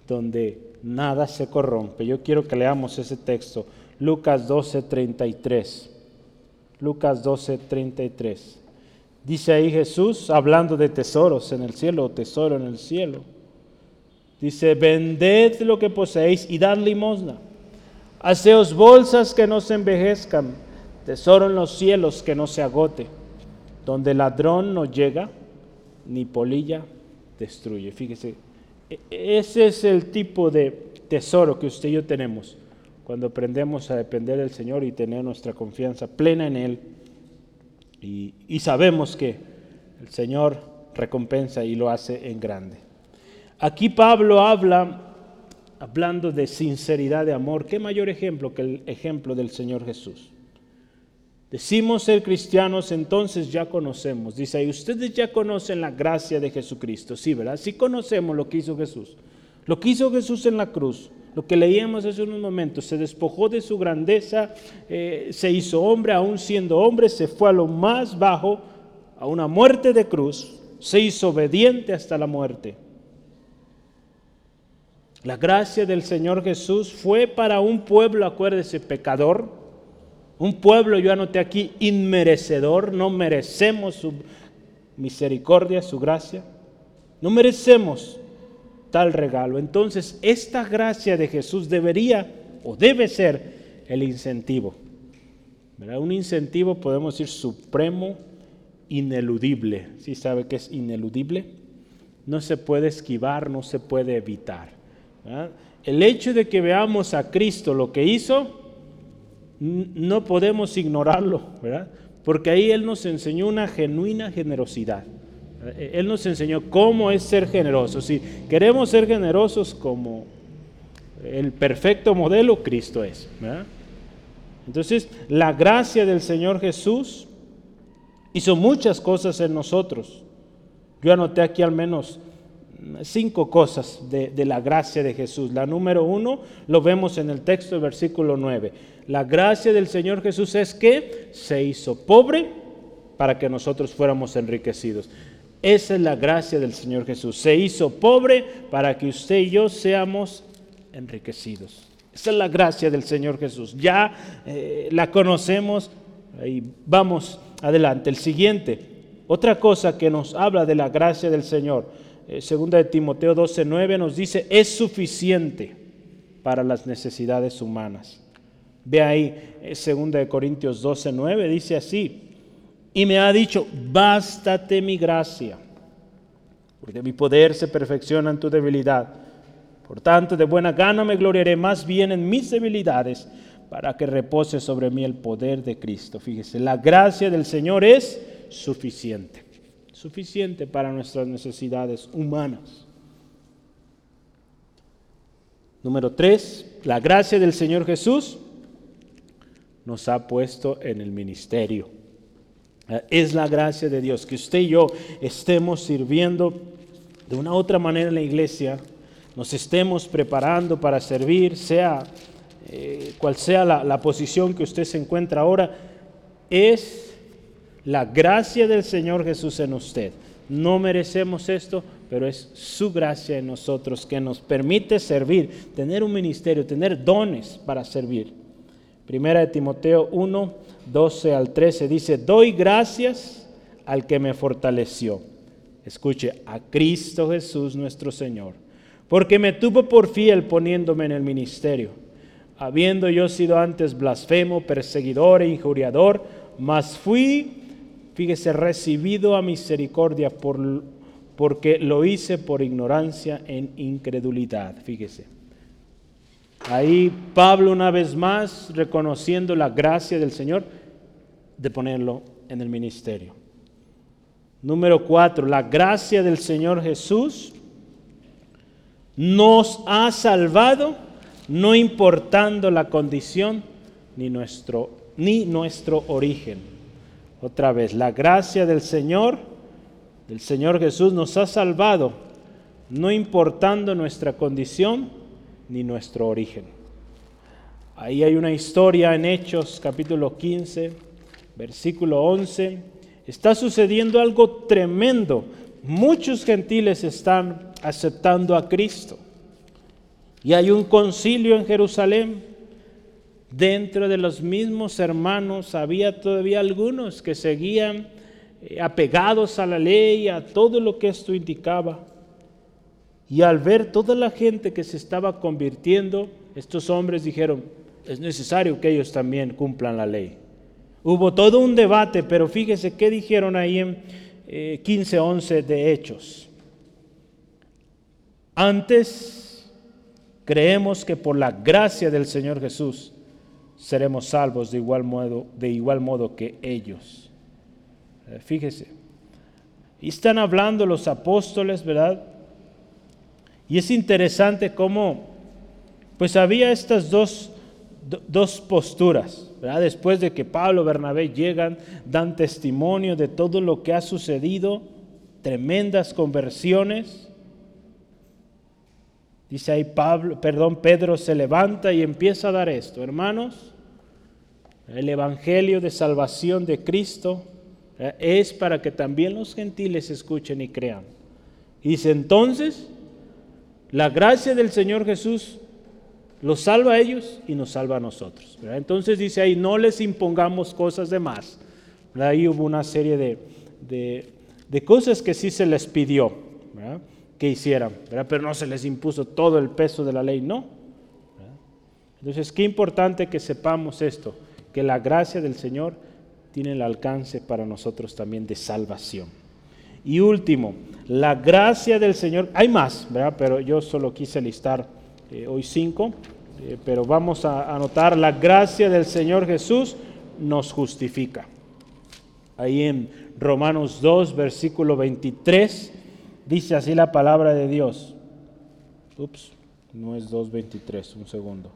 donde nada se corrompe. Yo quiero que leamos ese texto. Lucas 12, 33. Lucas 12, 33. Dice ahí Jesús, hablando de tesoros en el cielo, tesoro en el cielo. Dice, vended lo que poseéis y dad limosna. Haceos bolsas que no se envejezcan, tesoro en los cielos que no se agote donde ladrón no llega, ni polilla destruye. Fíjese, e-, ese es el tipo de tesoro que usted y yo tenemos cuando aprendemos a depender del Señor y tener nuestra confianza plena en Él. Y, y sabemos que el Señor recompensa y lo hace en grande. Aquí Pablo habla, hablando de sinceridad de amor, ¿qué mayor ejemplo que el ejemplo del Señor Jesús? Decimos ser cristianos, entonces ya conocemos. Dice ahí, ustedes ya conocen la gracia de Jesucristo. Sí, ¿verdad? Sí conocemos lo que hizo Jesús. Lo que hizo Jesús en la cruz. Lo que leíamos hace unos momentos. Se despojó de su grandeza, eh, se hizo hombre, aún siendo hombre, se fue a lo más bajo, a una muerte de cruz. Se hizo obediente hasta la muerte. La gracia del Señor Jesús fue para un pueblo, acuérdese, pecador un pueblo, yo anoté aquí, inmerecedor, no merecemos su misericordia, su gracia. No merecemos tal regalo. Entonces, esta gracia de Jesús debería o debe ser el incentivo. Un incentivo, podemos decir, supremo, ineludible. ¿Sí sabe que es ineludible? No se puede esquivar, no se puede evitar. El hecho de que veamos a Cristo lo que hizo, no podemos ignorarlo, ¿verdad? Porque ahí Él nos enseñó una genuina generosidad. Él nos enseñó cómo es ser generosos. Si queremos ser generosos como el perfecto modelo, Cristo es. Entonces, la gracia del Señor Jesús hizo muchas cosas en nosotros. Yo anoté aquí al menos cinco cosas de, la gracia de Jesús. La número uno lo vemos en el texto del versículo 9. La gracia del Señor Jesús es que se hizo pobre para que nosotros fuéramos enriquecidos. Esa es la gracia del Señor Jesús. Se hizo pobre para que usted y yo seamos enriquecidos. Esa es la gracia del Señor Jesús. Ya eh, la conocemos y vamos adelante. El siguiente, otra cosa que nos habla de la gracia del Señor, eh, segunda de Timoteo 12:9 nos dice, es suficiente para las necesidades humanas. Ve ahí, eh, segunda de Corintios 12:9 dice así, y me ha dicho, bástate mi gracia, porque mi poder se perfecciona en tu debilidad. Por tanto, de buena gana me gloriaré más bien en mis debilidades, para que repose sobre mí el poder de Cristo. Fíjese, la gracia del Señor es suficiente, suficiente para nuestras necesidades humanas. Número tres, la gracia del Señor Jesús nos ha puesto en el ministerio. Es la gracia de Dios, que usted y yo estemos sirviendo de una otra manera en la iglesia, nos estemos preparando para servir, sea eh, cual sea la, la posición que usted se encuentra ahora, es la gracia del Señor Jesús en usted. No merecemos esto, pero es su gracia en nosotros que nos permite servir, tener un ministerio, tener dones para servir. Primera de Timoteo 1, 12 al 13 dice, doy gracias al que me fortaleció. Escuche, a Cristo Jesús nuestro Señor, porque me tuvo por fiel poniéndome en el ministerio, habiendo yo sido antes blasfemo, perseguidor e injuriador, mas fui, fíjese, recibido a misericordia por, porque lo hice por ignorancia en incredulidad, fíjese. Ahí Pablo una vez más reconociendo la gracia del Señor de ponerlo en el ministerio. Número cuatro, la gracia del Señor Jesús nos ha salvado no importando la condición ni nuestro, ni nuestro origen. Otra vez, la gracia del Señor, del Señor Jesús nos ha salvado no importando nuestra condición ni nuestro origen. Ahí hay una historia en Hechos capítulo 15, versículo 11. Está sucediendo algo tremendo. Muchos gentiles están aceptando a Cristo. Y hay un concilio en Jerusalén. Dentro de los mismos hermanos había todavía algunos que seguían eh, apegados a la ley, a todo lo que esto indicaba. Y al ver toda la gente que se estaba convirtiendo, estos hombres dijeron, es necesario que ellos también cumplan la ley. Hubo todo un debate, pero fíjese qué dijeron ahí en 15.11 eh, de Hechos. Antes creemos que por la gracia del Señor Jesús seremos salvos de igual modo, de igual modo que ellos. Eh, fíjese. Y están hablando los apóstoles, ¿verdad? Y es interesante cómo, pues había estas dos, dos posturas, ¿verdad? Después de que Pablo y Bernabé llegan, dan testimonio de todo lo que ha sucedido, tremendas conversiones. Dice ahí Pablo, perdón, Pedro se levanta y empieza a dar esto, hermanos. El evangelio de salvación de Cristo es para que también los gentiles escuchen y crean. Y dice entonces, la gracia del Señor Jesús los salva a ellos y nos salva a nosotros. Entonces dice ahí, no les impongamos cosas de más. Ahí hubo una serie de, de, cosas que sí se les pidió. Que hicieran, pero no se les impuso todo el peso de la ley, no. Entonces, qué importante que sepamos esto, que la gracia del Señor tiene el alcance para nosotros también de salvación. Y último, la gracia del Señor, hay más, ¿verdad? pero yo solo quise listar eh, hoy cinco, eh, pero vamos a anotar, la gracia del Señor Jesús nos justifica. Ahí en Romanos 2, versículo 23, dice así la palabra de Dios. Ups, no es 2.23, un segundo.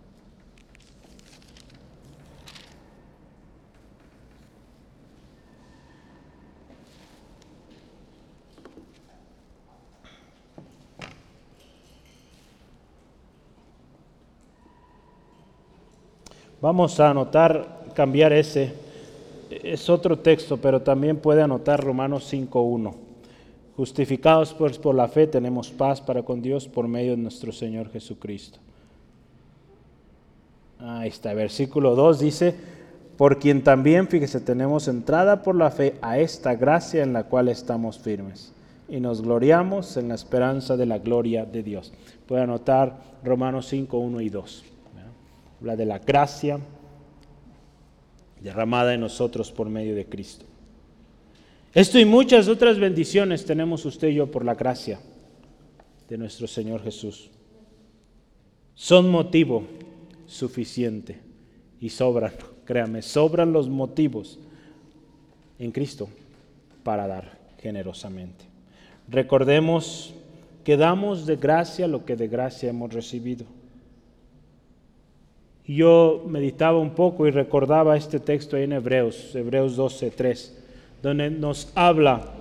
Vamos a anotar, cambiar ese. Es otro texto, pero también puede anotar Romanos 5.1. Justificados pues por la fe tenemos paz para con Dios por medio de nuestro Señor Jesucristo. Ahí está, versículo 2 dice, por quien también, fíjese, tenemos entrada por la fe a esta gracia en la cual estamos firmes y nos gloriamos en la esperanza de la gloria de Dios. Puede anotar Romanos 5, 1 y 2 habla de la gracia derramada en nosotros por medio de Cristo. Esto y muchas otras bendiciones tenemos usted y yo por la gracia de nuestro Señor Jesús. Son motivo suficiente y sobran, créame, sobran los motivos en Cristo para dar generosamente. Recordemos que damos de gracia lo que de gracia hemos recibido yo meditaba un poco y recordaba este texto en Hebreos, Hebreos 12, 3, donde nos habla,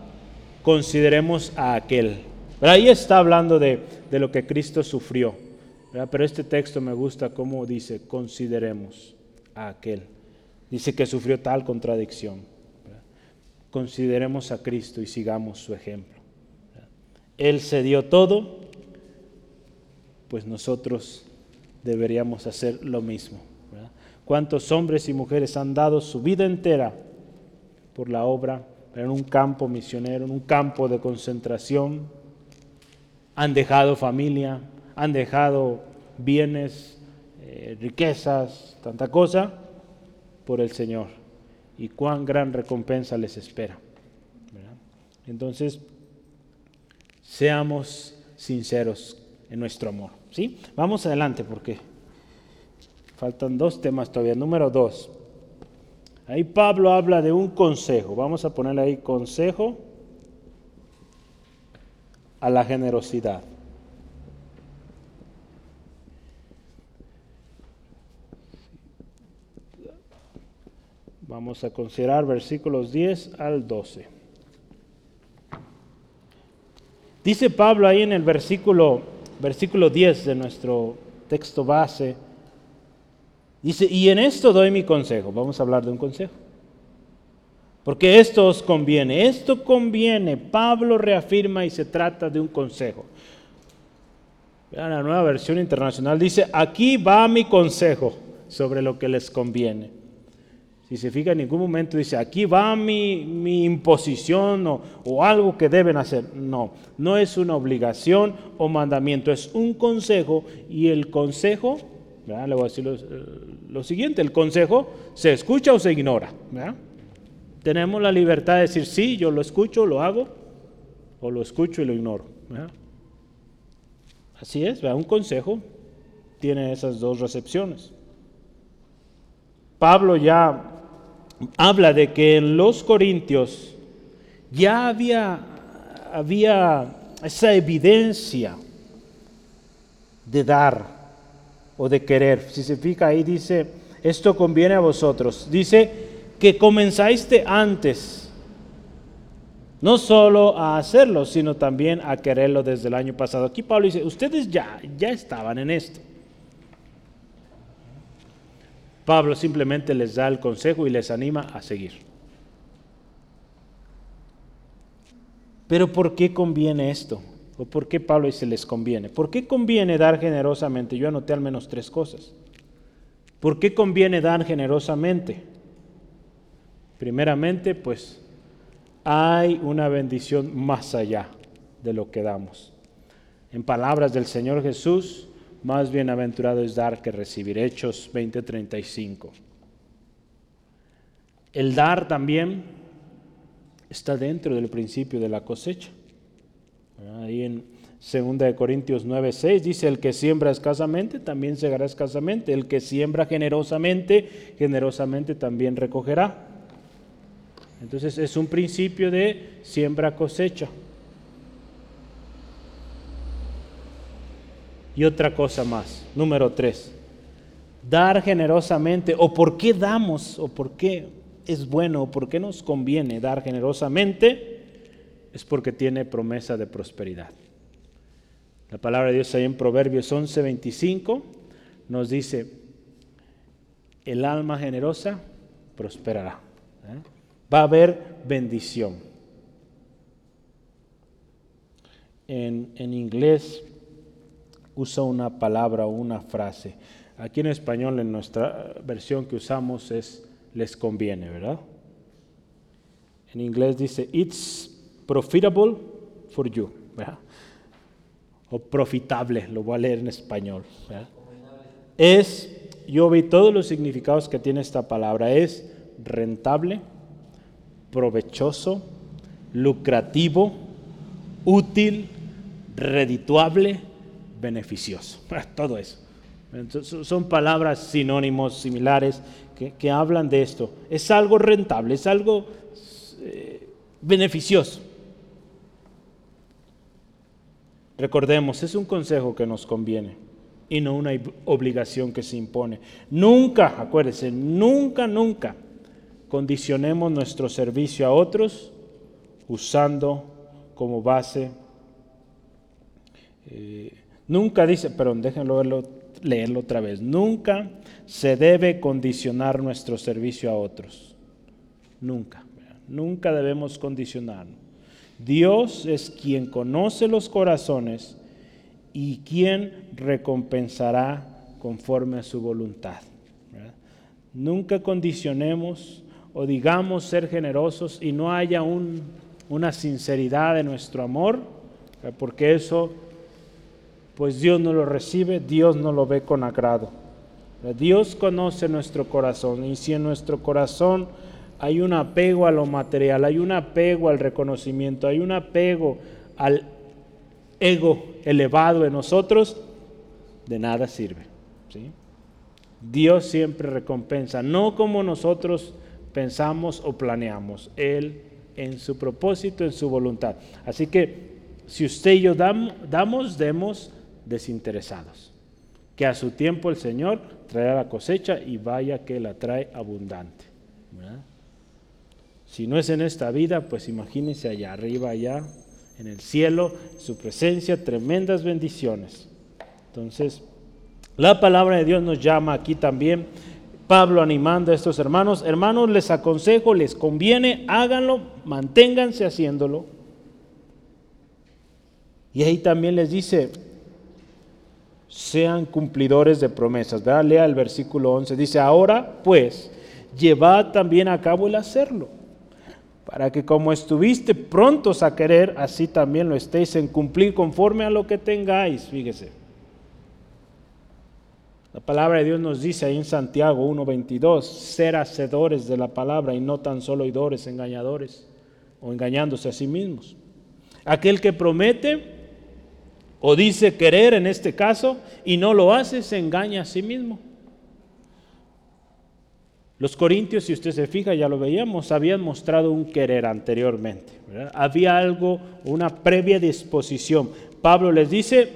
consideremos a aquel. ahí está hablando de, lo que Cristo sufrió. Pero este texto me gusta como dice, consideremos a aquel. Dice que sufrió tal contradicción. Consideremos a Cristo y sigamos su ejemplo. Él se dio todo, pues nosotros deberíamos hacer lo mismo. ¿Cuántos hombres y mujeres han dado su vida entera por la obra en un campo misionero, en un campo de concentración? Han dejado familia, han dejado bienes, eh, riquezas, tanta cosa por el Señor. Y cuán gran recompensa les espera. Entonces, seamos sinceros en nuestro amor. ¿sí? Vamos adelante porque faltan dos temas todavía. Número dos. Ahí Pablo habla de un consejo. Vamos a ponerle ahí consejo a la generosidad. Vamos a considerar versículos 10 al 12. Dice Pablo ahí en el versículo versículo 10 de nuestro texto base, dice, y en esto doy mi consejo. Vamos a hablar de un consejo. Porque esto os conviene, esto conviene. Pablo reafirma y se trata de un consejo. Vean la nueva versión internacional, dice, aquí va mi consejo sobre lo que les conviene. Si se fija, en ningún momento dice, aquí va mi, imposición o, o, algo que deben hacer. No, no es una obligación o mandamiento, es un consejo y el consejo, le voy a decir lo, siguiente, el consejo se escucha o se ignora. Tenemos la libertad de decir, sí, yo lo escucho, lo hago, o lo escucho y lo ignoro. Así es, un consejo tiene esas dos recepciones. Pablo ya habla de que en los Corintios ya había, había esa evidencia de dar o de querer. Si se fija ahí dice, esto conviene a vosotros. Dice que comenzáis antes, no solo a hacerlo, sino también a quererlo desde el año pasado. Aquí Pablo dice, ustedes ya, ya estaban en esto. Pablo simplemente les da el consejo y les anima a seguir. Pero ¿por qué conviene esto? ¿O por qué Pablo dice les conviene? ¿Por qué conviene dar generosamente? Yo anoté al menos tres cosas. ¿Por qué conviene dar generosamente? Primeramente, pues hay una bendición más allá de lo que damos. En palabras del Señor Jesús, más bienaventurado es dar que recibir. Hechos 20:35. El dar también está dentro del principio de la cosecha. Ahí en 2 Corintios 9:6 dice, el que siembra escasamente, también segará escasamente. El que siembra generosamente, generosamente también recogerá. Entonces es un principio de siembra cosecha. Y otra cosa más, número tres, dar generosamente, o por qué damos, o por qué es bueno, o por qué nos conviene dar generosamente, es porque tiene promesa de prosperidad. La palabra de Dios ahí en Proverbios 11:25 nos dice, el alma generosa prosperará. ¿eh? Va a haber bendición. En, en inglés usa una palabra o una frase. Aquí en español, en nuestra versión que usamos, es les conviene, ¿verdad? En inglés dice, it's profitable for you. O profitable, lo voy a leer en español. Es, yo vi todos los significados que tiene esta palabra, es rentable, provechoso, lucrativo, útil, redituable, beneficioso. Todo eso. son palabras sinónimos similares que, hablan de esto. Es algo rentable, es algo eh, beneficioso. Recordemos, es un consejo que nos conviene y no una obligación que se impone. Nunca, acuérdense, nunca, nunca condicionemos nuestro servicio a otros usando como base eh, Nunca dice, perdón, déjenlo leerlo otra vez. Nunca se debe condicionar nuestro servicio a otros. Nunca. Nunca debemos condicionarnos. Dios es quien conoce los corazones y quien recompensará conforme a su voluntad. Nunca condicionemos o digamos ser generosos y no haya una sinceridad en nuestro amor, porque eso pues Dios no lo recibe, Dios no lo ve con agrado. Dios conoce nuestro corazón y si en nuestro corazón hay un apego a lo material, hay un apego al reconocimiento, hay un apego al ego elevado en nosotros, de nada sirve. Dios siempre recompensa, no como nosotros pensamos o planeamos, Él en su propósito, en su voluntad. Así que si usted y yo damos, demos desinteresados. Que a su tiempo el Señor traerá la cosecha y vaya que la trae abundante. Si no es en esta vida, pues imagínense allá arriba, allá en el cielo, su presencia, tremendas bendiciones. Entonces, la palabra de Dios nos llama aquí también. Pablo animando a estos hermanos, hermanos, les aconsejo, les conviene, háganlo, manténganse haciéndolo. Y ahí también les dice, sean cumplidores de promesas. ¿verdad? Lea el versículo 11. Dice, ahora pues, llevad también a cabo el hacerlo, para que como estuviste prontos a querer, así también lo estéis en cumplir conforme a lo que tengáis. Fíjese. La palabra de Dios nos dice ahí en Santiago 1.22, ser hacedores de la palabra y no tan solo oidores, engañadores o engañándose a sí mismos. Aquel que promete, o dice querer en este caso y no lo hace, se engaña a sí mismo. Los corintios, si usted se fija, ya lo veíamos, habían mostrado un querer anteriormente. Había algo, una previa disposición. Pablo les dice,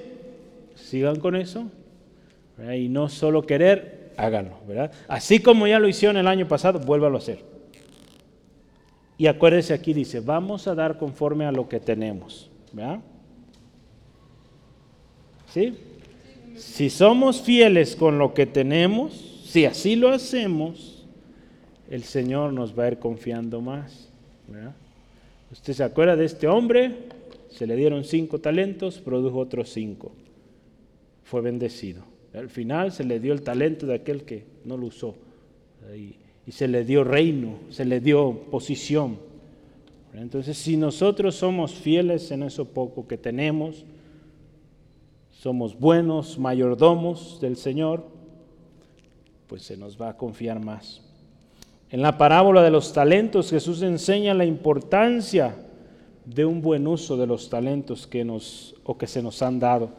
sigan con eso, y no solo querer, háganlo. ¿verdad? Así como ya lo hicieron el año pasado, vuélvalo a hacer. Y acuérdese aquí, dice, vamos a dar conforme a lo que tenemos. ¿verdad? Si somos fieles con lo que tenemos, si así lo hacemos, el Señor nos va a ir confiando más. Usted se acuerda de este hombre, se le dieron cinco talentos, produjo otros cinco. Fue bendecido. Al final se le dio el talento de aquel que no lo usó. Y, y se le dio reino, se le dio posición. Entonces, si nosotros somos fieles en eso poco que tenemos, somos buenos mayordomos del Señor, pues se nos va a confiar más. En la parábola de los talentos Jesús enseña la importancia de un buen uso de los talentos que nos o que se nos han dado.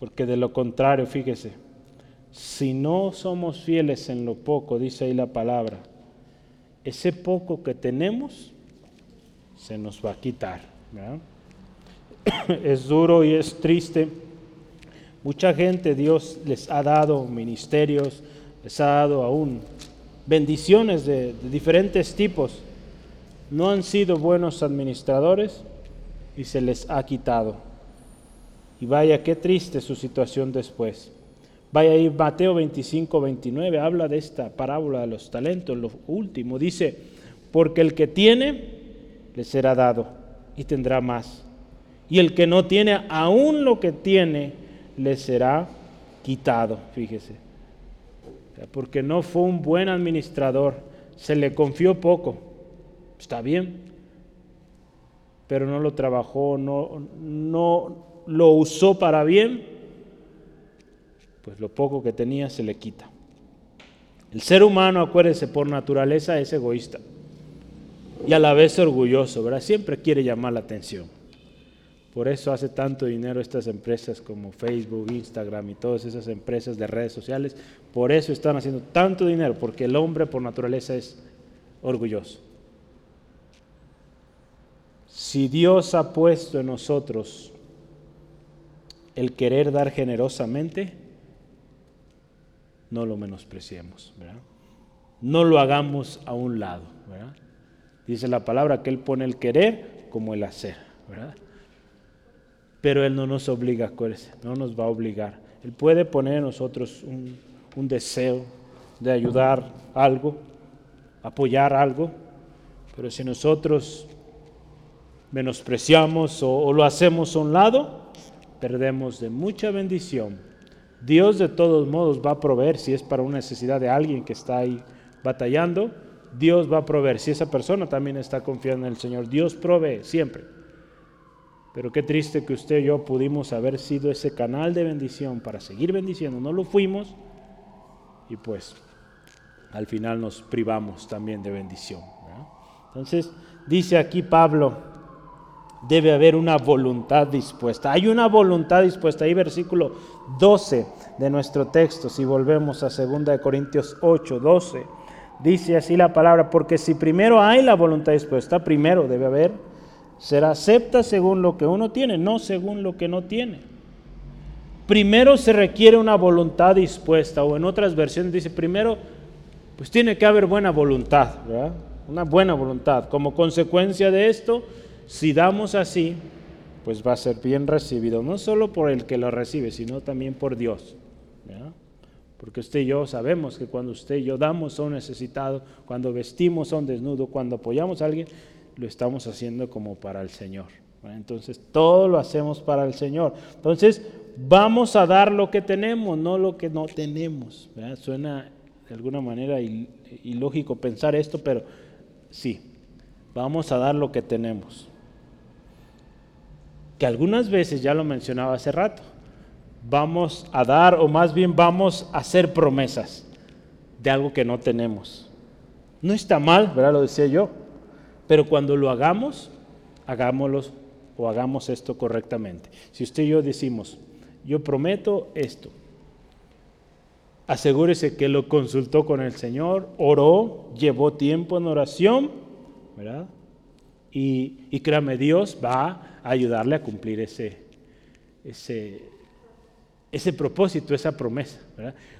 Porque de lo contrario, fíjese, si no somos fieles en lo poco, dice ahí la palabra, ese poco que tenemos se nos va a quitar. Es duro y es triste. Mucha gente Dios les ha dado ministerios, les ha dado aún bendiciones de, diferentes tipos. No han sido buenos administradores y se les ha quitado. Y vaya, qué triste su situación después. Vaya ahí, Mateo 25, 29, habla de esta parábola de los talentos, lo último. Dice, porque el que tiene, le será dado y tendrá más. Y el que no tiene, aún lo que tiene, le será quitado. Fíjese. Porque no fue un buen administrador, se le confió poco. Está bien, pero no lo trabajó, no, no lo usó para bien pues lo poco que tenía se le quita. El ser humano, acuérdese, por naturaleza es egoísta y a la vez orgulloso, ¿verdad? Siempre quiere llamar la atención. Por eso hace tanto dinero estas empresas como Facebook, Instagram y todas esas empresas de redes sociales. Por eso están haciendo tanto dinero, porque el hombre por naturaleza es orgulloso. Si Dios ha puesto en nosotros el querer dar generosamente, no lo menospreciemos, No lo hagamos a un lado, Dice la palabra que Él pone el querer como el hacer, Pero Él no nos obliga, acuérdense, no nos va a obligar. Él puede poner en nosotros un, deseo de ayudar algo, apoyar algo, pero si nosotros menospreciamos o lo hacemos a un lado, perdemos de mucha bendición Dios de todos modos va a proveer si es para una necesidad de alguien que está ahí batallando. Dios va a proveer. Si esa persona también está confiando en el Señor, Dios provee siempre. Pero qué triste que usted y yo pudimos haber sido ese canal de bendición para seguir bendiciendo. No lo fuimos y pues al final nos privamos también de bendición. Entonces dice aquí Pablo, debe haber una voluntad dispuesta. Hay una voluntad dispuesta. Ahí versículo 12 de nuestro texto, si volvemos a 2 Corintios 8, 12, dice así la palabra, porque si primero hay la voluntad dispuesta, primero debe haber, será acepta según lo que uno tiene, no según lo que no tiene. Primero se requiere una voluntad dispuesta, o en otras versiones dice, primero, pues tiene que haber buena voluntad. Una buena voluntad. Como consecuencia de esto, si damos así, pues va a ser bien recibido, no solo por el que lo recibe, sino también por Dios. Porque usted y yo sabemos que cuando usted y yo damos a un necesitado, cuando vestimos a un desnudo, cuando apoyamos a alguien, lo estamos haciendo como para el Señor. Entonces, todo lo hacemos para el Señor. Entonces, vamos a dar lo que tenemos, no lo que no tenemos. Suena de alguna manera ilógico pensar esto, pero sí, vamos a dar lo que tenemos que algunas veces, ya lo mencionaba hace rato, vamos a dar o más bien vamos a hacer promesas de algo que no tenemos. No está mal, ¿verdad? Lo decía yo, pero cuando lo hagamos, hagámoslo o hagamos esto correctamente. Si usted y yo decimos, yo prometo esto, asegúrese que lo consultó con el Señor, oró, llevó tiempo en oración, ¿verdad? Y, y créame, Dios va ayudarle a cumplir ese, ese, ese propósito, esa promesa.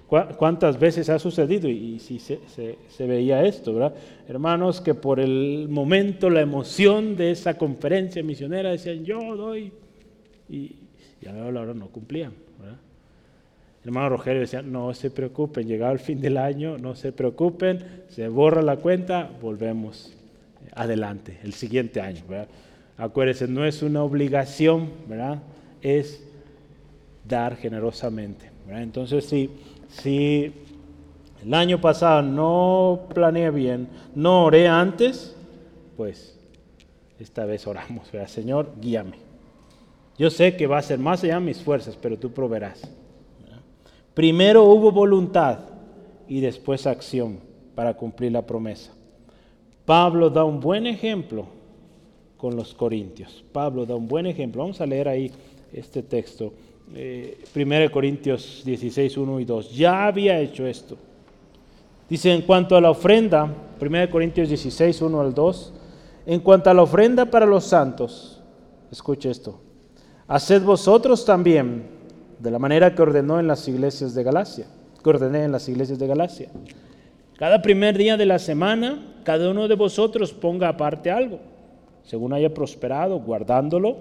¿Cuántas veces ha sucedido? Y, si se, veía esto. Hermanos, que por el momento, la emoción de esa conferencia misionera decían, yo doy, y, y a la hora no cumplían. hermano Rogelio decía, no se preocupen, llegado el fin del año, no se preocupen, se borra la cuenta, volvemos adelante, el siguiente año. Acuérdense, no es una obligación. Es dar generosamente. Entonces, si, si el año pasado no planeé bien, no oré antes, pues esta vez oramos, ¿verdad? Señor, guíame. Yo sé que va a ser más allá mis fuerzas, pero tú proveerás. Primero hubo voluntad y después acción para cumplir la promesa. Pablo da un buen ejemplo con los corintios. Pablo da un buen ejemplo. Vamos a leer ahí este texto. 1 eh, Corintios 16, 1 y 2. Ya había hecho esto. Dice, en cuanto a la ofrenda, 1 Corintios 16, 1 al 2, en cuanto a la ofrenda para los santos, escuche esto, haced vosotros también de la manera que ordenó en las iglesias de Galacia, que ordené en las iglesias de Galacia. Cada primer día de la semana, cada uno de vosotros ponga aparte algo, según haya prosperado, guardándolo,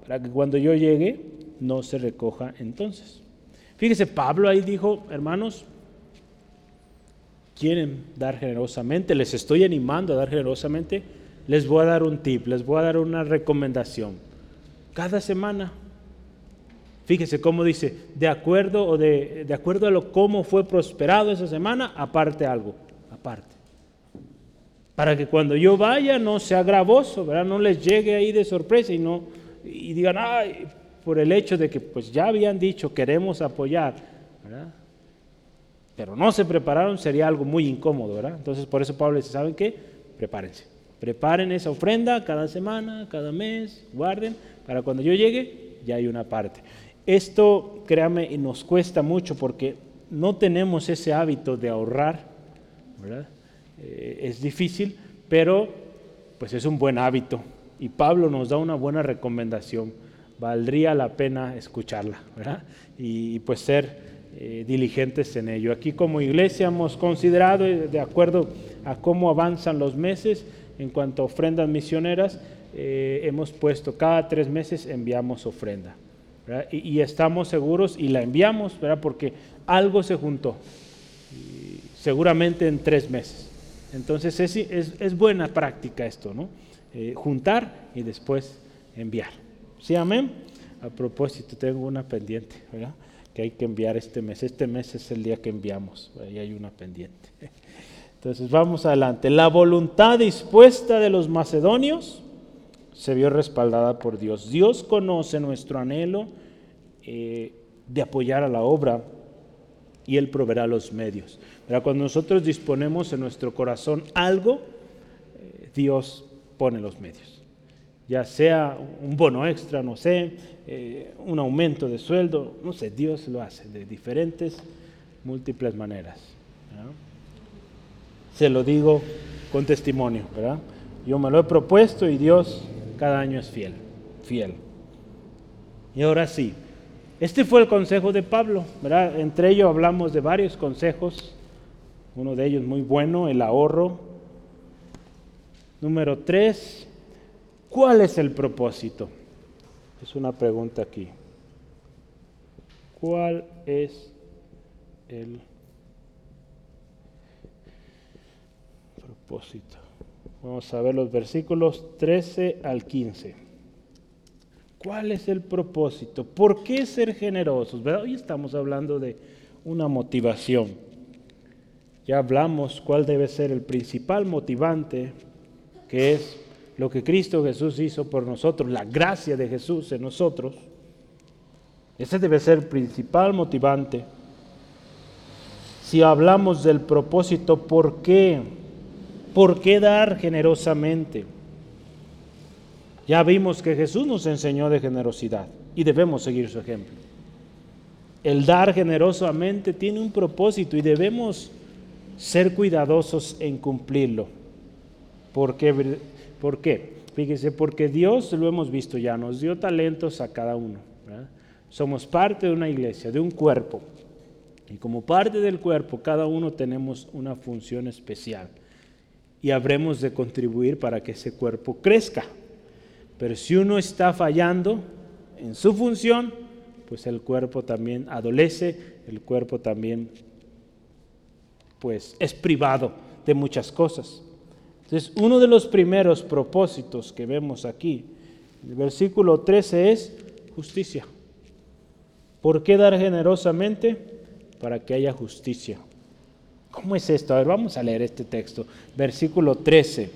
para que cuando yo llegue no se recoja entonces. Fíjese, Pablo ahí dijo, hermanos, quieren dar generosamente, les estoy animando a dar generosamente, les voy a dar un tip, les voy a dar una recomendación. Cada semana, fíjese cómo dice, de acuerdo, o de, de acuerdo a lo cómo fue prosperado esa semana, aparte algo, aparte. Para que cuando yo vaya no sea gravoso, ¿verdad? No les llegue ahí de sorpresa y no y digan, ay, por el hecho de que pues ya habían dicho queremos apoyar, ¿verdad? Pero no se prepararon, sería algo muy incómodo, ¿verdad? Entonces por eso Pablo dice, ¿saben qué? Prepárense. Preparen esa ofrenda cada semana, cada mes, guarden, para cuando yo llegue ya hay una parte. Esto, créame, nos cuesta mucho porque no tenemos ese hábito de ahorrar, ¿verdad? Eh, es difícil, pero pues es un buen hábito. Y Pablo nos da una buena recomendación. Valdría la pena escucharla, ¿verdad? Y, pues ser eh, diligentes en ello. Aquí como iglesia hemos considerado, eh, de acuerdo a cómo avanzan los meses, en cuanto a ofrendas misioneras, eh, hemos puesto cada tres meses enviamos ofrenda. Y, estamos seguros y la enviamos, ¿verdad? porque algo se juntó, seguramente en tres meses. Entonces es, es, buena práctica esto, ¿no? Juntar y después enviar. ¿Sí, amén? A propósito, tengo una pendiente, ¿verdad? Que hay que enviar este mes. Este mes es el día que enviamos, ahí hay una pendiente. Entonces vamos adelante. La voluntad dispuesta de los macedonios se vio respaldada por Dios. Dios conoce nuestro anhelo eh, de apoyar a la obra y Él proveerá los medios. Cuando nosotros disponemos en nuestro corazón algo, eh, Dios pone los medios. Ya sea un bono extra, no sé, eh, un aumento de sueldo, no sé, Dios lo hace de diferentes, múltiples maneras se lo digo con testimonio, ¿verdad? Yo me lo he propuesto y Dios cada año es fiel, fiel. Y ahora sí, este fue el consejo de Pablo, ¿verdad? Entre ellos hablamos de varios consejos, uno de ellos muy bueno, el ahorro. Número tres, ¿cuál es el propósito? Es una pregunta aquí. ¿Cuál es el Vamos a ver los versículos 13 al 15. ¿Cuál es el propósito? ¿Por qué ser generosos? Hoy estamos hablando de una motivación. Ya hablamos cuál debe ser el principal motivante, que es lo que Cristo Jesús hizo por nosotros, la gracia de Jesús en nosotros. Ese debe ser el principal motivante. Si hablamos del propósito, ¿por qué? ¿Por qué dar generosamente? Ya vimos que Jesús nos enseñó de generosidad y debemos seguir su ejemplo. El dar generosamente tiene un propósito y debemos ser cuidadosos en cumplirlo. ¿Por qué? ¿Por qué? Fíjese, porque Dios, lo hemos visto ya, nos dio talentos a cada uno. Somos parte de una iglesia, de un cuerpo. Y como parte del cuerpo, cada uno tenemos una función especial y habremos de contribuir para que ese cuerpo crezca. Pero si uno está fallando en su función, pues el cuerpo también adolece, el cuerpo también pues es privado de muchas cosas. Entonces, uno de los primeros propósitos que vemos aquí, el versículo 13 es justicia. ¿Por qué dar generosamente? Para que haya justicia. ¿Cómo es esto? A ver, vamos a leer este texto. Versículo 13.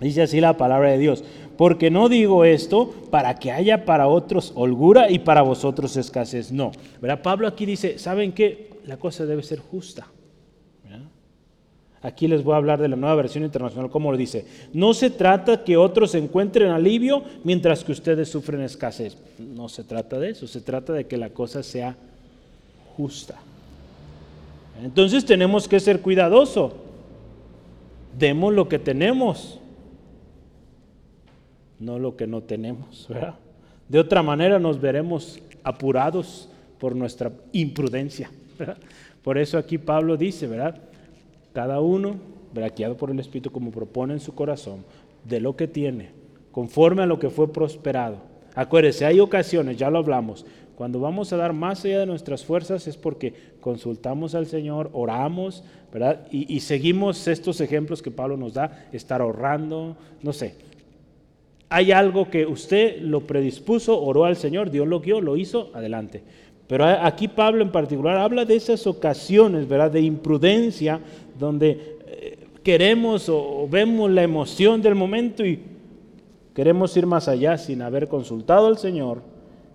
Dice así la palabra de Dios. Porque no digo esto para que haya para otros holgura y para vosotros escasez. No. ¿Verdad? Pablo aquí dice, ¿saben qué? La cosa debe ser justa. Aquí les voy a hablar de la nueva versión internacional, como lo dice. No se trata que otros encuentren alivio mientras que ustedes sufren escasez. No se trata de eso, se trata de que la cosa sea justa. Entonces tenemos que ser cuidadosos. Demos lo que tenemos, no lo que no tenemos. De otra manera nos veremos apurados por nuestra imprudencia. Por eso aquí Pablo dice, ¿verdad? Cada uno, braqueado por el Espíritu, como propone en su corazón, de lo que tiene, conforme a lo que fue prosperado. Acuérdese, hay ocasiones, ya lo hablamos, cuando vamos a dar más allá de nuestras fuerzas es porque consultamos al Señor, oramos, ¿verdad? Y, y, seguimos estos ejemplos que Pablo nos da, estar ahorrando, no sé. Hay algo que usted lo predispuso, oró al Señor, Dios lo guió, lo hizo, adelante. Pero aquí Pablo en particular habla de esas ocasiones, ¿verdad? De imprudencia, donde eh, queremos o vemos la emoción del momento y queremos ir más allá sin haber consultado al Señor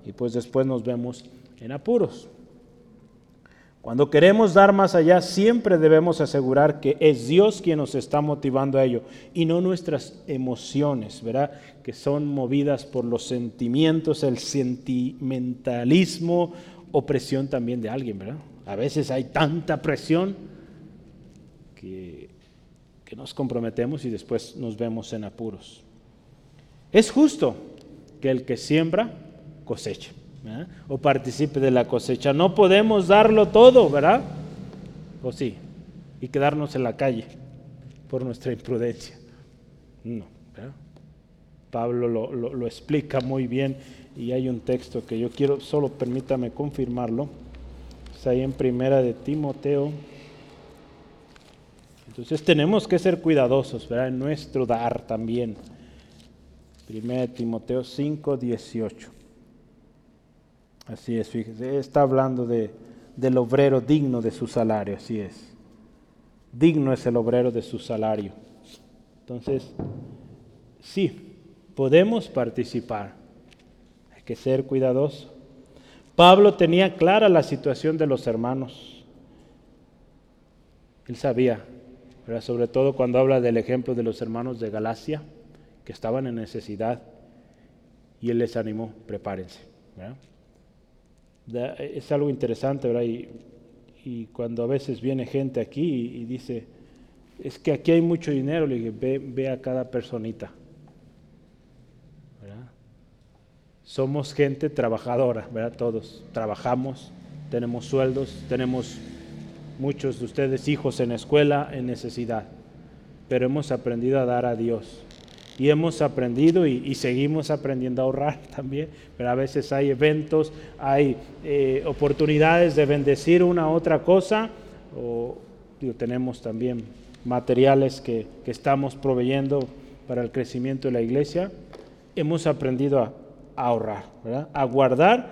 y pues después nos vemos en apuros. Cuando queremos dar más allá, siempre debemos asegurar que es Dios quien nos está motivando a ello y no nuestras emociones, ¿verdad? Que son movidas por los sentimientos, el sentimentalismo o presión también de alguien, ¿verdad? A veces hay tanta presión que, nos comprometemos y después nos vemos en apuros. Es justo que el que siembra coseche o participe de la cosecha. No podemos darlo todo, ¿verdad? ¿O sí? Y quedarnos en la calle por nuestra imprudencia. No, Pablo lo, lo explica muy bien y hay un texto que yo quiero, solo permítame confirmarlo. Está ahí en primera de Timoteo entonces tenemos que ser cuidadosos, ¿verdad? En nuestro dar también. 1 Timoteo 5, 18. Así es, fíjese, está hablando de, del obrero digno de su salario, así es. Digno es el obrero de su salario. Entonces, sí, podemos participar. Hay que ser cuidadosos. Pablo tenía clara la situación de los hermanos. Él sabía sobre todo cuando habla del ejemplo de los hermanos de Galacia, que estaban en necesidad, y él les animó, prepárense. Es algo interesante, ¿verdad? Y, cuando a veces viene gente aquí y, dice, es que aquí hay mucho dinero, le dije, ve, a cada personita. Somos gente trabajadora, ¿verdad? Todos trabajamos, tenemos sueldos, tenemos muchos de ustedes hijos en escuela en necesidad, pero hemos aprendido a dar a Dios. Y hemos aprendido y, seguimos aprendiendo a ahorrar también, pero a veces hay eventos, hay eh, oportunidades de bendecir una u otra cosa, o tenemos también materiales que, estamos proveyendo para el crecimiento de la iglesia. Hemos aprendido a, ahorrar, a guardar,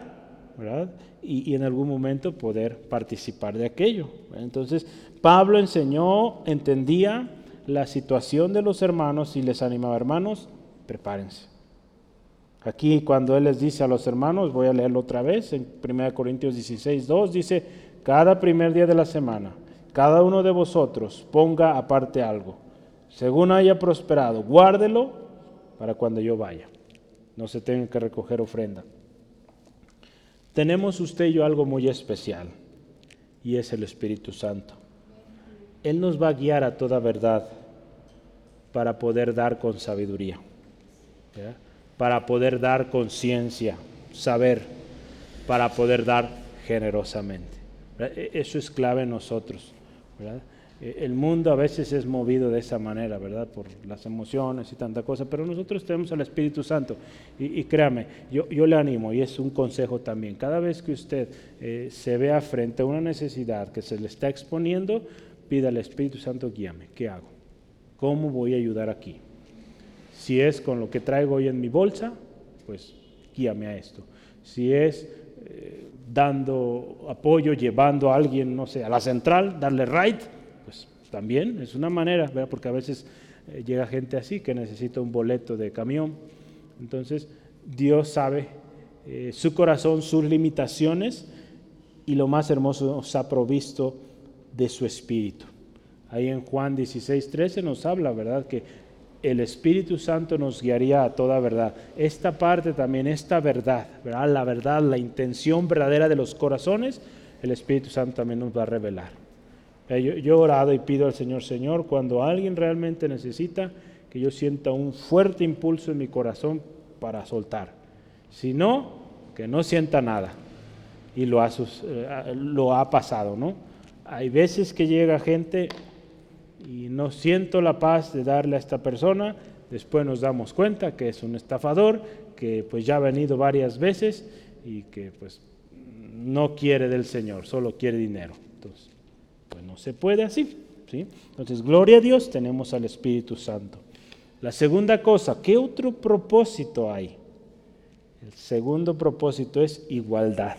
¿verdad? Y, en algún momento poder participar de aquello. Entonces, Pablo enseñó, entendía la situación de los hermanos y les animaba, hermanos, prepárense. Aquí cuando él les dice a los hermanos, voy a leerlo otra vez, en 1 Corintios 16, 2, dice, cada primer día de la semana, cada uno de vosotros ponga aparte algo, según haya prosperado, guárdelo para cuando yo vaya. No se tenga que recoger ofrenda tenemos usted y yo algo muy especial y es el Espíritu Santo. Él nos va a guiar a toda verdad para poder dar con sabiduría, para poder dar con ciencia, saber, para poder dar generosamente. E, eso es clave en nosotros. ¿verdad? Eh, el mundo a veces es movido de esa manera, ¿verdad? Por las emociones y tanta cosa, pero nosotros tenemos al Espíritu Santo. Y, créame, yo, yo, le animo, y es un consejo también, cada vez que usted eh, se vea frente a una necesidad que se le está exponiendo, pida al Espíritu Santo, guíame, ¿qué hago? ¿Cómo voy a ayudar aquí? Si es con lo que traigo hoy en mi bolsa, pues guíame a esto. Si es eh, dando apoyo, llevando a alguien, no sé, a la central, darle pues también es una manera, ¿verdad? porque a veces eh, llega gente así que necesita un boleto de camión. Entonces, Dios sabe eh, su corazón, sus limitaciones y lo más hermoso nos ha provisto de su espíritu. Ahí en Juan 16, 13 nos habla, ¿verdad? Que el Espíritu Santo nos guiaría a toda verdad. Esta parte también, esta verdad, ¿verdad? La verdad, la intención verdadera de los corazones, el Espíritu Santo también nos va a revelar. Eh, yo, yo he orado y pido al Señor, Señor, cuando alguien realmente necesita, que yo sienta un fuerte impulso en mi corazón para soltar. Si no, que no sienta nada. Y lo ha, eh, lo ha pasado, ¿no? Hay veces que llega gente y no siento la paz de darle a esta persona, después nos damos cuenta que es un estafador, que pues ya ha venido varias veces y que pues no quiere del Señor, solo quiere dinero. Entonces, no se puede así. ¿sí? Entonces, gloria a Dios, tenemos al Espíritu Santo. La segunda cosa, ¿qué otro propósito hay? El segundo propósito es igualdad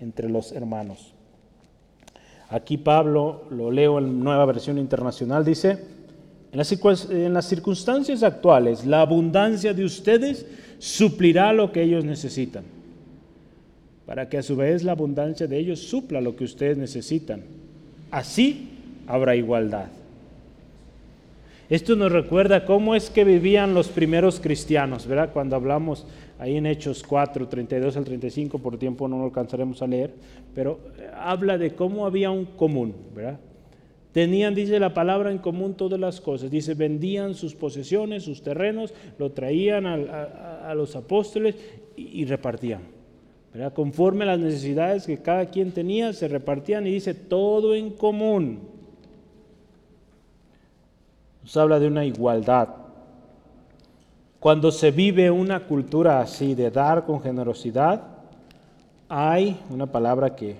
entre los hermanos. Aquí Pablo, lo leo en nueva versión internacional, dice, en las, circunstancias actuales, la abundancia de ustedes suplirá lo que ellos necesitan, para que a su vez la abundancia de ellos supla lo que ustedes necesitan. Así habrá igualdad. Esto nos recuerda cómo es que vivían los primeros cristianos, ¿verdad? Cuando hablamos ahí en Hechos 4, 32 al 35, por tiempo no lo alcanzaremos a leer, pero eh, habla de cómo había un común, ¿verdad? Tenían, dice la palabra, en común todas las cosas. Dice, vendían sus posesiones, sus terrenos, lo traían a, los apóstoles y, y repartían. Conforme a las necesidades que cada quien tenía, se repartían y dice, todo en común nos habla de una igualdad. Cuando se vive una cultura así de dar con generosidad, hay una palabra que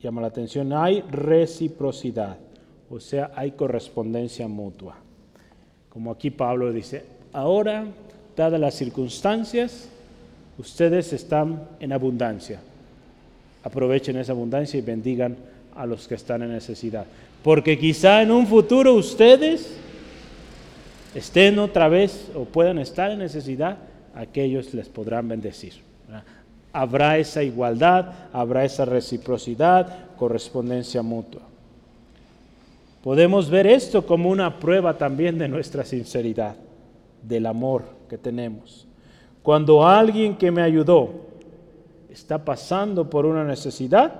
llama la atención, hay reciprocidad, o sea, hay correspondencia mutua. Como aquí Pablo dice, ahora, dadas las circunstancias, ustedes están en abundancia. Aprovechen esa abundancia y bendigan a los que están en necesidad. Porque quizá en un futuro ustedes estén otra vez o puedan estar en necesidad, aquellos les podrán bendecir. Habrá esa igualdad, habrá esa reciprocidad, correspondencia mutua. Podemos ver esto como una prueba también de nuestra sinceridad, del amor que tenemos. Cuando alguien que me ayudó está pasando por una necesidad,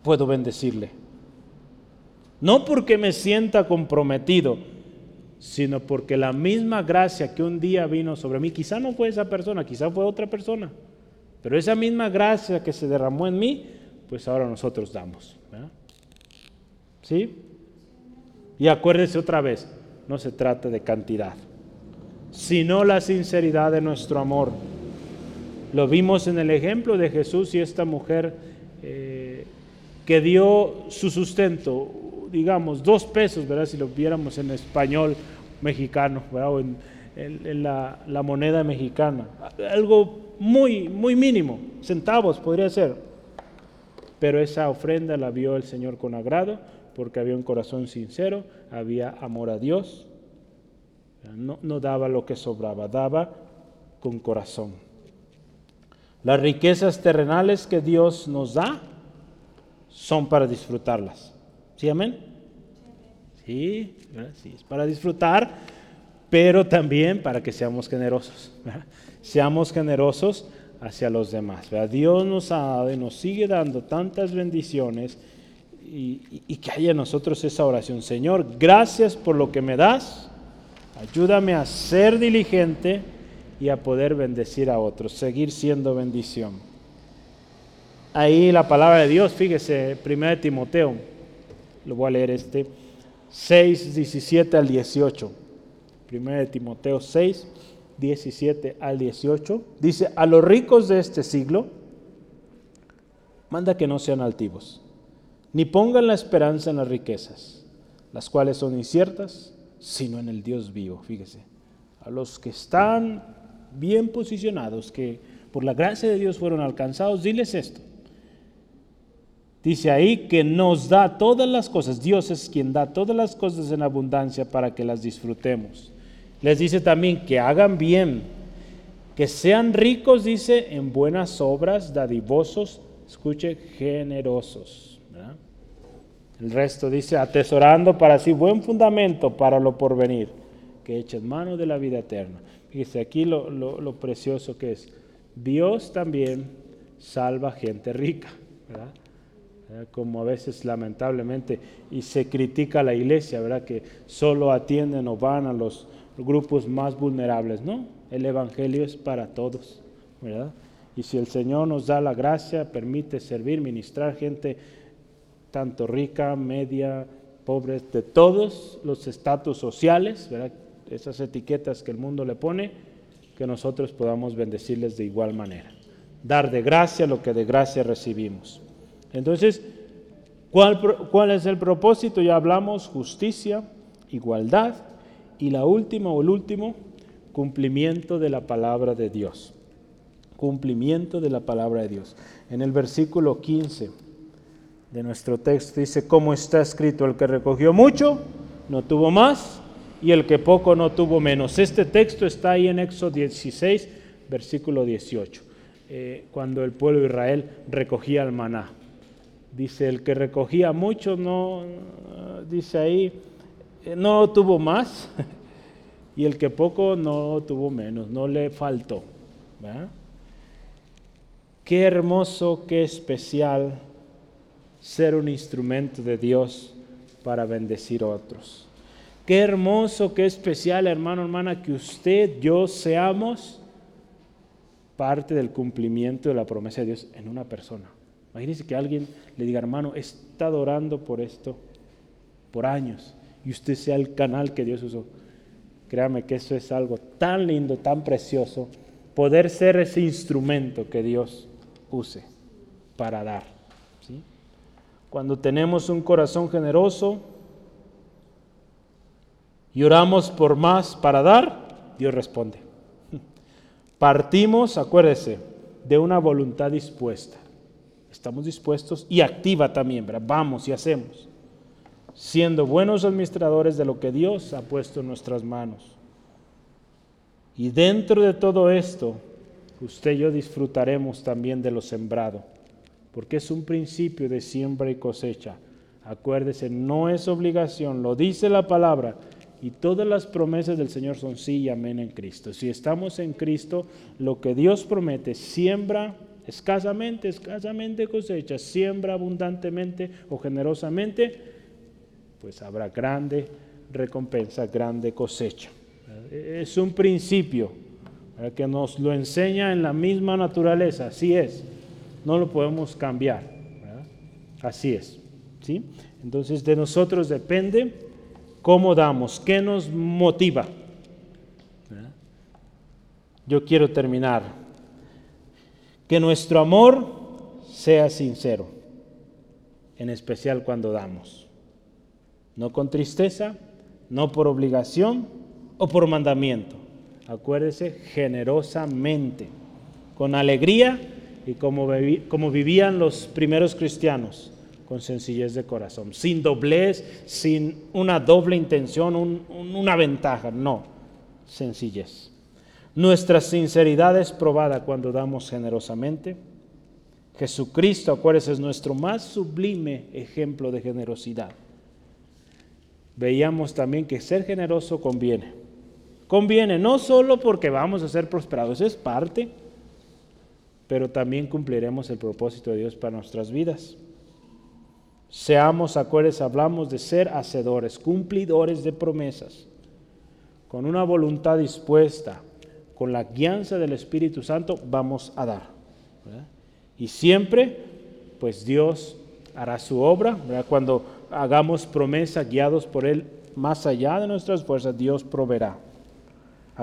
puedo bendecirle no porque me sienta comprometido, sino porque la misma gracia que un día vino sobre mí, quizá no fue esa persona, quizá fue otra persona, pero esa misma gracia que se derramó en mí, pues ahora nosotros damos. ¿Sí? Y acuérdese otra vez, no se trata de cantidad, sino la sinceridad de nuestro amor. Lo vimos en el ejemplo de Jesús y esta mujer eh, que dio su sustento, digamos, dos pesos, ¿verdad? Si lo viéramos en español mexicano, ¿verdad? O en, la, la, moneda mexicana. Algo muy, muy mínimo, centavos podría ser. Pero esa ofrenda la vio el Señor con agrado porque había un corazón sincero, había amor a Dios. No, daba lo que sobraba, daba con corazón. Las riquezas terrenales que Dios nos da son para disfrutarlas. ¿Sí, amén? Sí, sí, es para disfrutar, pero también para que seamos generosos. Seamos generosos hacia los demás. Dios nos ha dado y nos sigue dando tantas bendiciones y, y, que haya en nosotros esa oración. Señor, gracias por lo que me das. Ayúdame a ser diligente y a poder bendecir a otros, seguir siendo bendición. Ahí la palabra de Dios, fíjese, 1 Timoteo lo voy a leer este, 6, 17 al 18. Primero de Timoteo 6, 17 al 18. Dice, a los ricos de este siglo, manda que no sean altivos, ni pongan la esperanza en las riquezas, las cuales son inciertas, sino en el Dios vivo. Fíjese, a los que están bien posicionados, que por la gracia de Dios fueron alcanzados, diles esto. Dice ahí que nos da todas las cosas, Dios es quien da todas las cosas en abundancia para que las disfrutemos. Les dice también que hagan bien, que sean ricos, dice, en buenas obras, dadivosos, escuche, generosos. El resto dice, atesorando para sí buen fundamento para lo porvenir, que echen mano de la vida eterna. Fíjese aquí lo, lo precioso que es. Dios también salva gente rica, ¿verdad? como a veces lamentablemente, y se critica a la iglesia, ¿verdad? Que solo atienden o van a los grupos más vulnerables. No, el Evangelio es para todos, ¿verdad? Y si el Señor nos da la gracia, permite servir, ministrar gente tanto rica, media, pobre, de todos los estatus sociales, esas etiquetas que el mundo le pone, que nosotros podamos bendecirles de igual manera. Dar de gracia lo que de gracia recibimos. Entonces, ¿cuál, es el propósito? Ya hablamos, justicia, igualdad y la última o el último, cumplimiento de la palabra de Dios. Cumplimiento de la palabra de Dios. En el versículo 15 de nuestro texto dice, como está escrito, el que recogió mucho no tuvo más y el que poco no tuvo menos. Este texto está ahí en Éxodo 16, versículo 18, eh, cuando el pueblo de Israel recogía el maná. Dice, el que recogía mucho, no, dice ahí, eh, no tuvo más, y el que poco no tuvo menos, no le faltó. Qué hermoso, qué especial ser un instrumento de Dios para bendecir a otros. Qué hermoso, qué especial, hermano, hermana, que usted, yo seamos parte del cumplimiento de la promesa de Dios en una persona. Imagínense que alguien le diga, hermano, he estado orando por esto por años y usted sea el canal que Dios usó. Créame que eso es algo tan lindo, tan precioso, poder ser ese instrumento que Dios use para dar. Cuando tenemos un corazón generoso y oramos por más para dar, Dios responde. Partimos, acuérdese, de una voluntad dispuesta estamos dispuestos y activa también, ¿verdad? vamos y hacemos, siendo buenos administradores de lo que Dios ha puesto en nuestras manos. Y dentro de todo esto, usted y yo disfrutaremos también de lo sembrado, porque es un principio de siembra y cosecha. Acuérdese, no es obligación, lo dice la palabra, y todas las promesas del Señor son sí y amén en Cristo. Si estamos en Cristo, lo que Dios promete, siembra escasamente, escasamente cosecha, siembra abundantemente o generosamente, pues habrá grande recompensa, grande cosecha. Es un principio que nos lo enseña en la misma naturaleza, así es, no lo podemos cambiar, así es. ¿sí? Entonces de nosotros depende cómo damos, qué nos motiva. Yo quiero terminar que nuestro amor sea sincero, en especial cuando damos. No con tristeza, no por obligación o por mandamiento. Acuérdese, generosamente, con alegría y como, como vivían los primeros cristianos, con sencillez de corazón, sin doblez, sin una doble intención, una ventaja, no, sencillez. Nuestra sinceridad es probada cuando damos generosamente. Jesucristo, acuérdense, es nuestro más sublime ejemplo de generosidad. Veíamos también que ser generoso conviene. Conviene no solo porque vamos a ser prosperados, es parte, pero también cumpliremos el propósito de Dios para nuestras vidas. Seamos, acuérdense, hablamos de ser hacedores, cumplidores de promesas, con una voluntad dispuesta con la guianza del Espíritu Santo vamos a dar. Y siempre, pues Dios hará su obra. Cuando hagamos promesa guiados por Él más allá de nuestras fuerzas, Dios proveerá.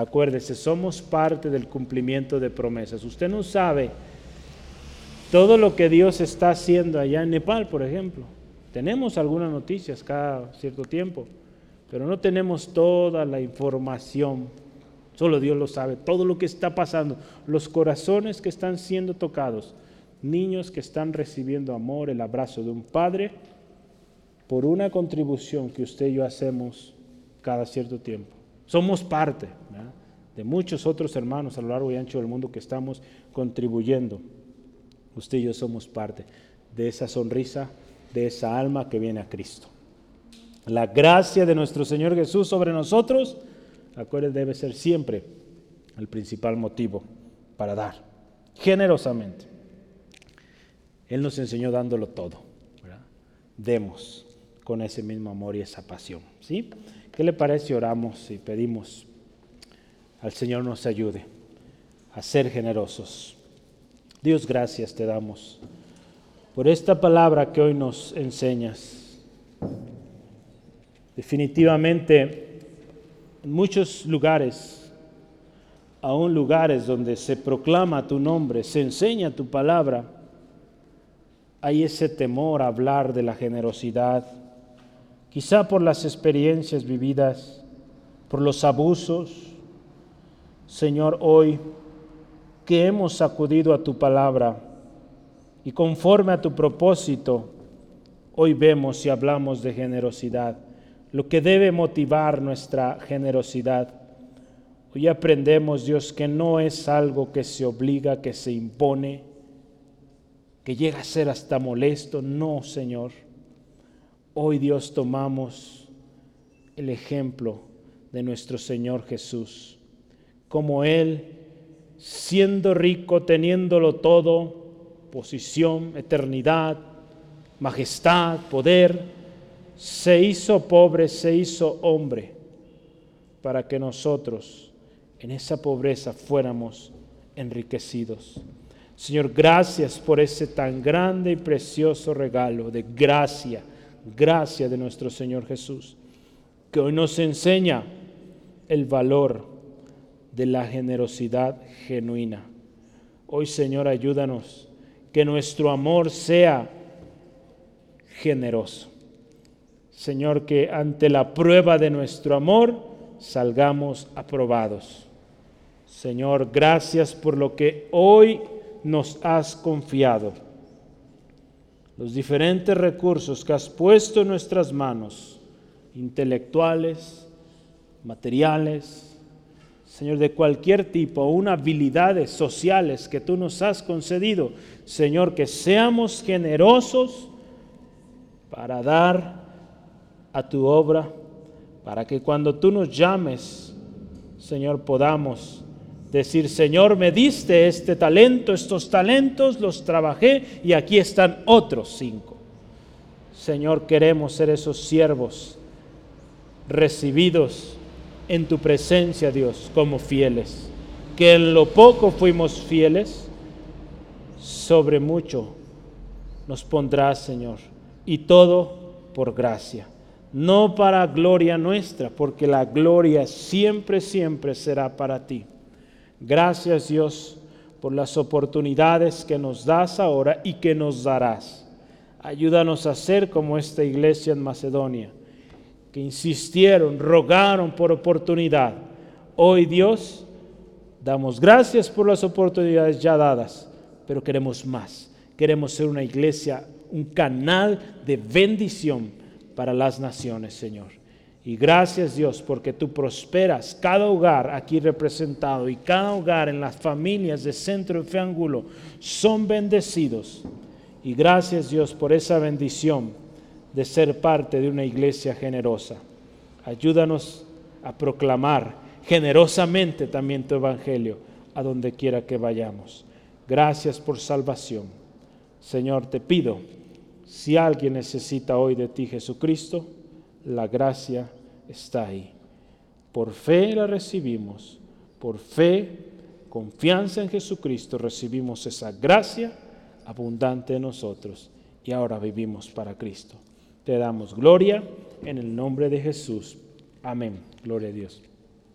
Acuérdese, somos parte del cumplimiento de promesas. Usted no sabe todo lo que Dios está haciendo allá en Nepal, por ejemplo. Tenemos algunas noticias cada cierto tiempo, pero no tenemos toda la información Solo Dios lo sabe. Todo lo que está pasando, los corazones que están siendo tocados, niños que están recibiendo amor, el abrazo de un padre, por una contribución que usted y yo hacemos cada cierto tiempo. Somos parte de muchos otros hermanos a lo largo y ancho del mundo que estamos contribuyendo. Usted y yo somos parte de esa sonrisa, de esa alma que viene a Cristo. La gracia de nuestro Señor Jesús sobre nosotros, acuérdense, debe ser siempre el principal motivo para dar, generosamente. Él nos enseñó dándolo todo. Demos con ese mismo amor y esa pasión. ¿sí? ¿Qué le parece oramos y pedimos al Señor nos ayude a ser generosos? Dios, gracias te damos por esta palabra que hoy nos enseñas. Definitivamente, en muchos lugares, aún lugares donde se proclama tu nombre, se enseña tu palabra, hay ese temor a hablar de la generosidad, quizá por las experiencias vividas, por los abusos. Señor, hoy que hemos acudido a tu palabra y conforme a tu propósito, hoy vemos y hablamos de generosidad, lo que debe motivar nuestra generosidad. Hoy aprendemos, Dios, que no es algo que se obliga, que se impone, que llega a ser hasta molesto. No, Señor Hoy Dios tomamos el ejemplo de nuestro Señor Jesús, como Él, siendo rico, teniéndolo todo, posición, eternidad, majestad, poder, se hizo pobre, se hizo hombre, para que nosotros en esa pobreza fuéramos enriquecidos. Señor, gracias por ese tan grande y precioso regalo de gracia gracia de nuestro Señor Jesús, que hoy nos enseña el valor de la generosidad genuina. Hoy, Señor, ayúdanos que nuestro amor sea generoso. Señor, que ante la prueba de nuestro amor salgamos aprobados. Señor, gracias por lo que hoy nos has confiado los diferentes recursos que has puesto en nuestras manos, intelectuales, materiales, Señor, de cualquier tipo, una habilidades sociales que tú nos has concedido, Señor, que seamos generosos para dar a tu obra, para que cuando tú nos llames, Señor, podamos Decir, Señor, me diste este talento, estos talentos los trabajé y aquí están otros cinco. Señor, queremos ser esos siervos recibidos en tu presencia, Dios, como fieles. Que en lo poco fuimos fieles, sobre mucho nos pondrás, Señor. Y todo por gracia. No para gloria nuestra, porque la gloria siempre, siempre será para ti. Gracias Dios por las oportunidades que nos das ahora y que nos darás. Ayúdanos a ser como esta iglesia en Macedonia, que insistieron, rogaron por oportunidad. Hoy Dios, damos gracias por las oportunidades ya dadas, pero queremos más. Queremos ser una iglesia, un canal de bendición para las naciones, Señor. Y gracias Dios porque tú prosperas cada hogar aquí representado y cada hogar en las familias de Centro y Fe son bendecidos. Y gracias Dios por esa bendición de ser parte de una iglesia generosa. Ayúdanos a proclamar generosamente también tu evangelio a donde quiera que vayamos. Gracias por salvación. Señor, te pido, si alguien necesita hoy de ti Jesucristo, la gracia está ahí. Por fe la recibimos, por fe, confianza en Jesucristo, recibimos esa gracia abundante en nosotros y ahora vivimos para Cristo. Te damos gloria en el nombre de Jesús. Amén. Gloria a Dios.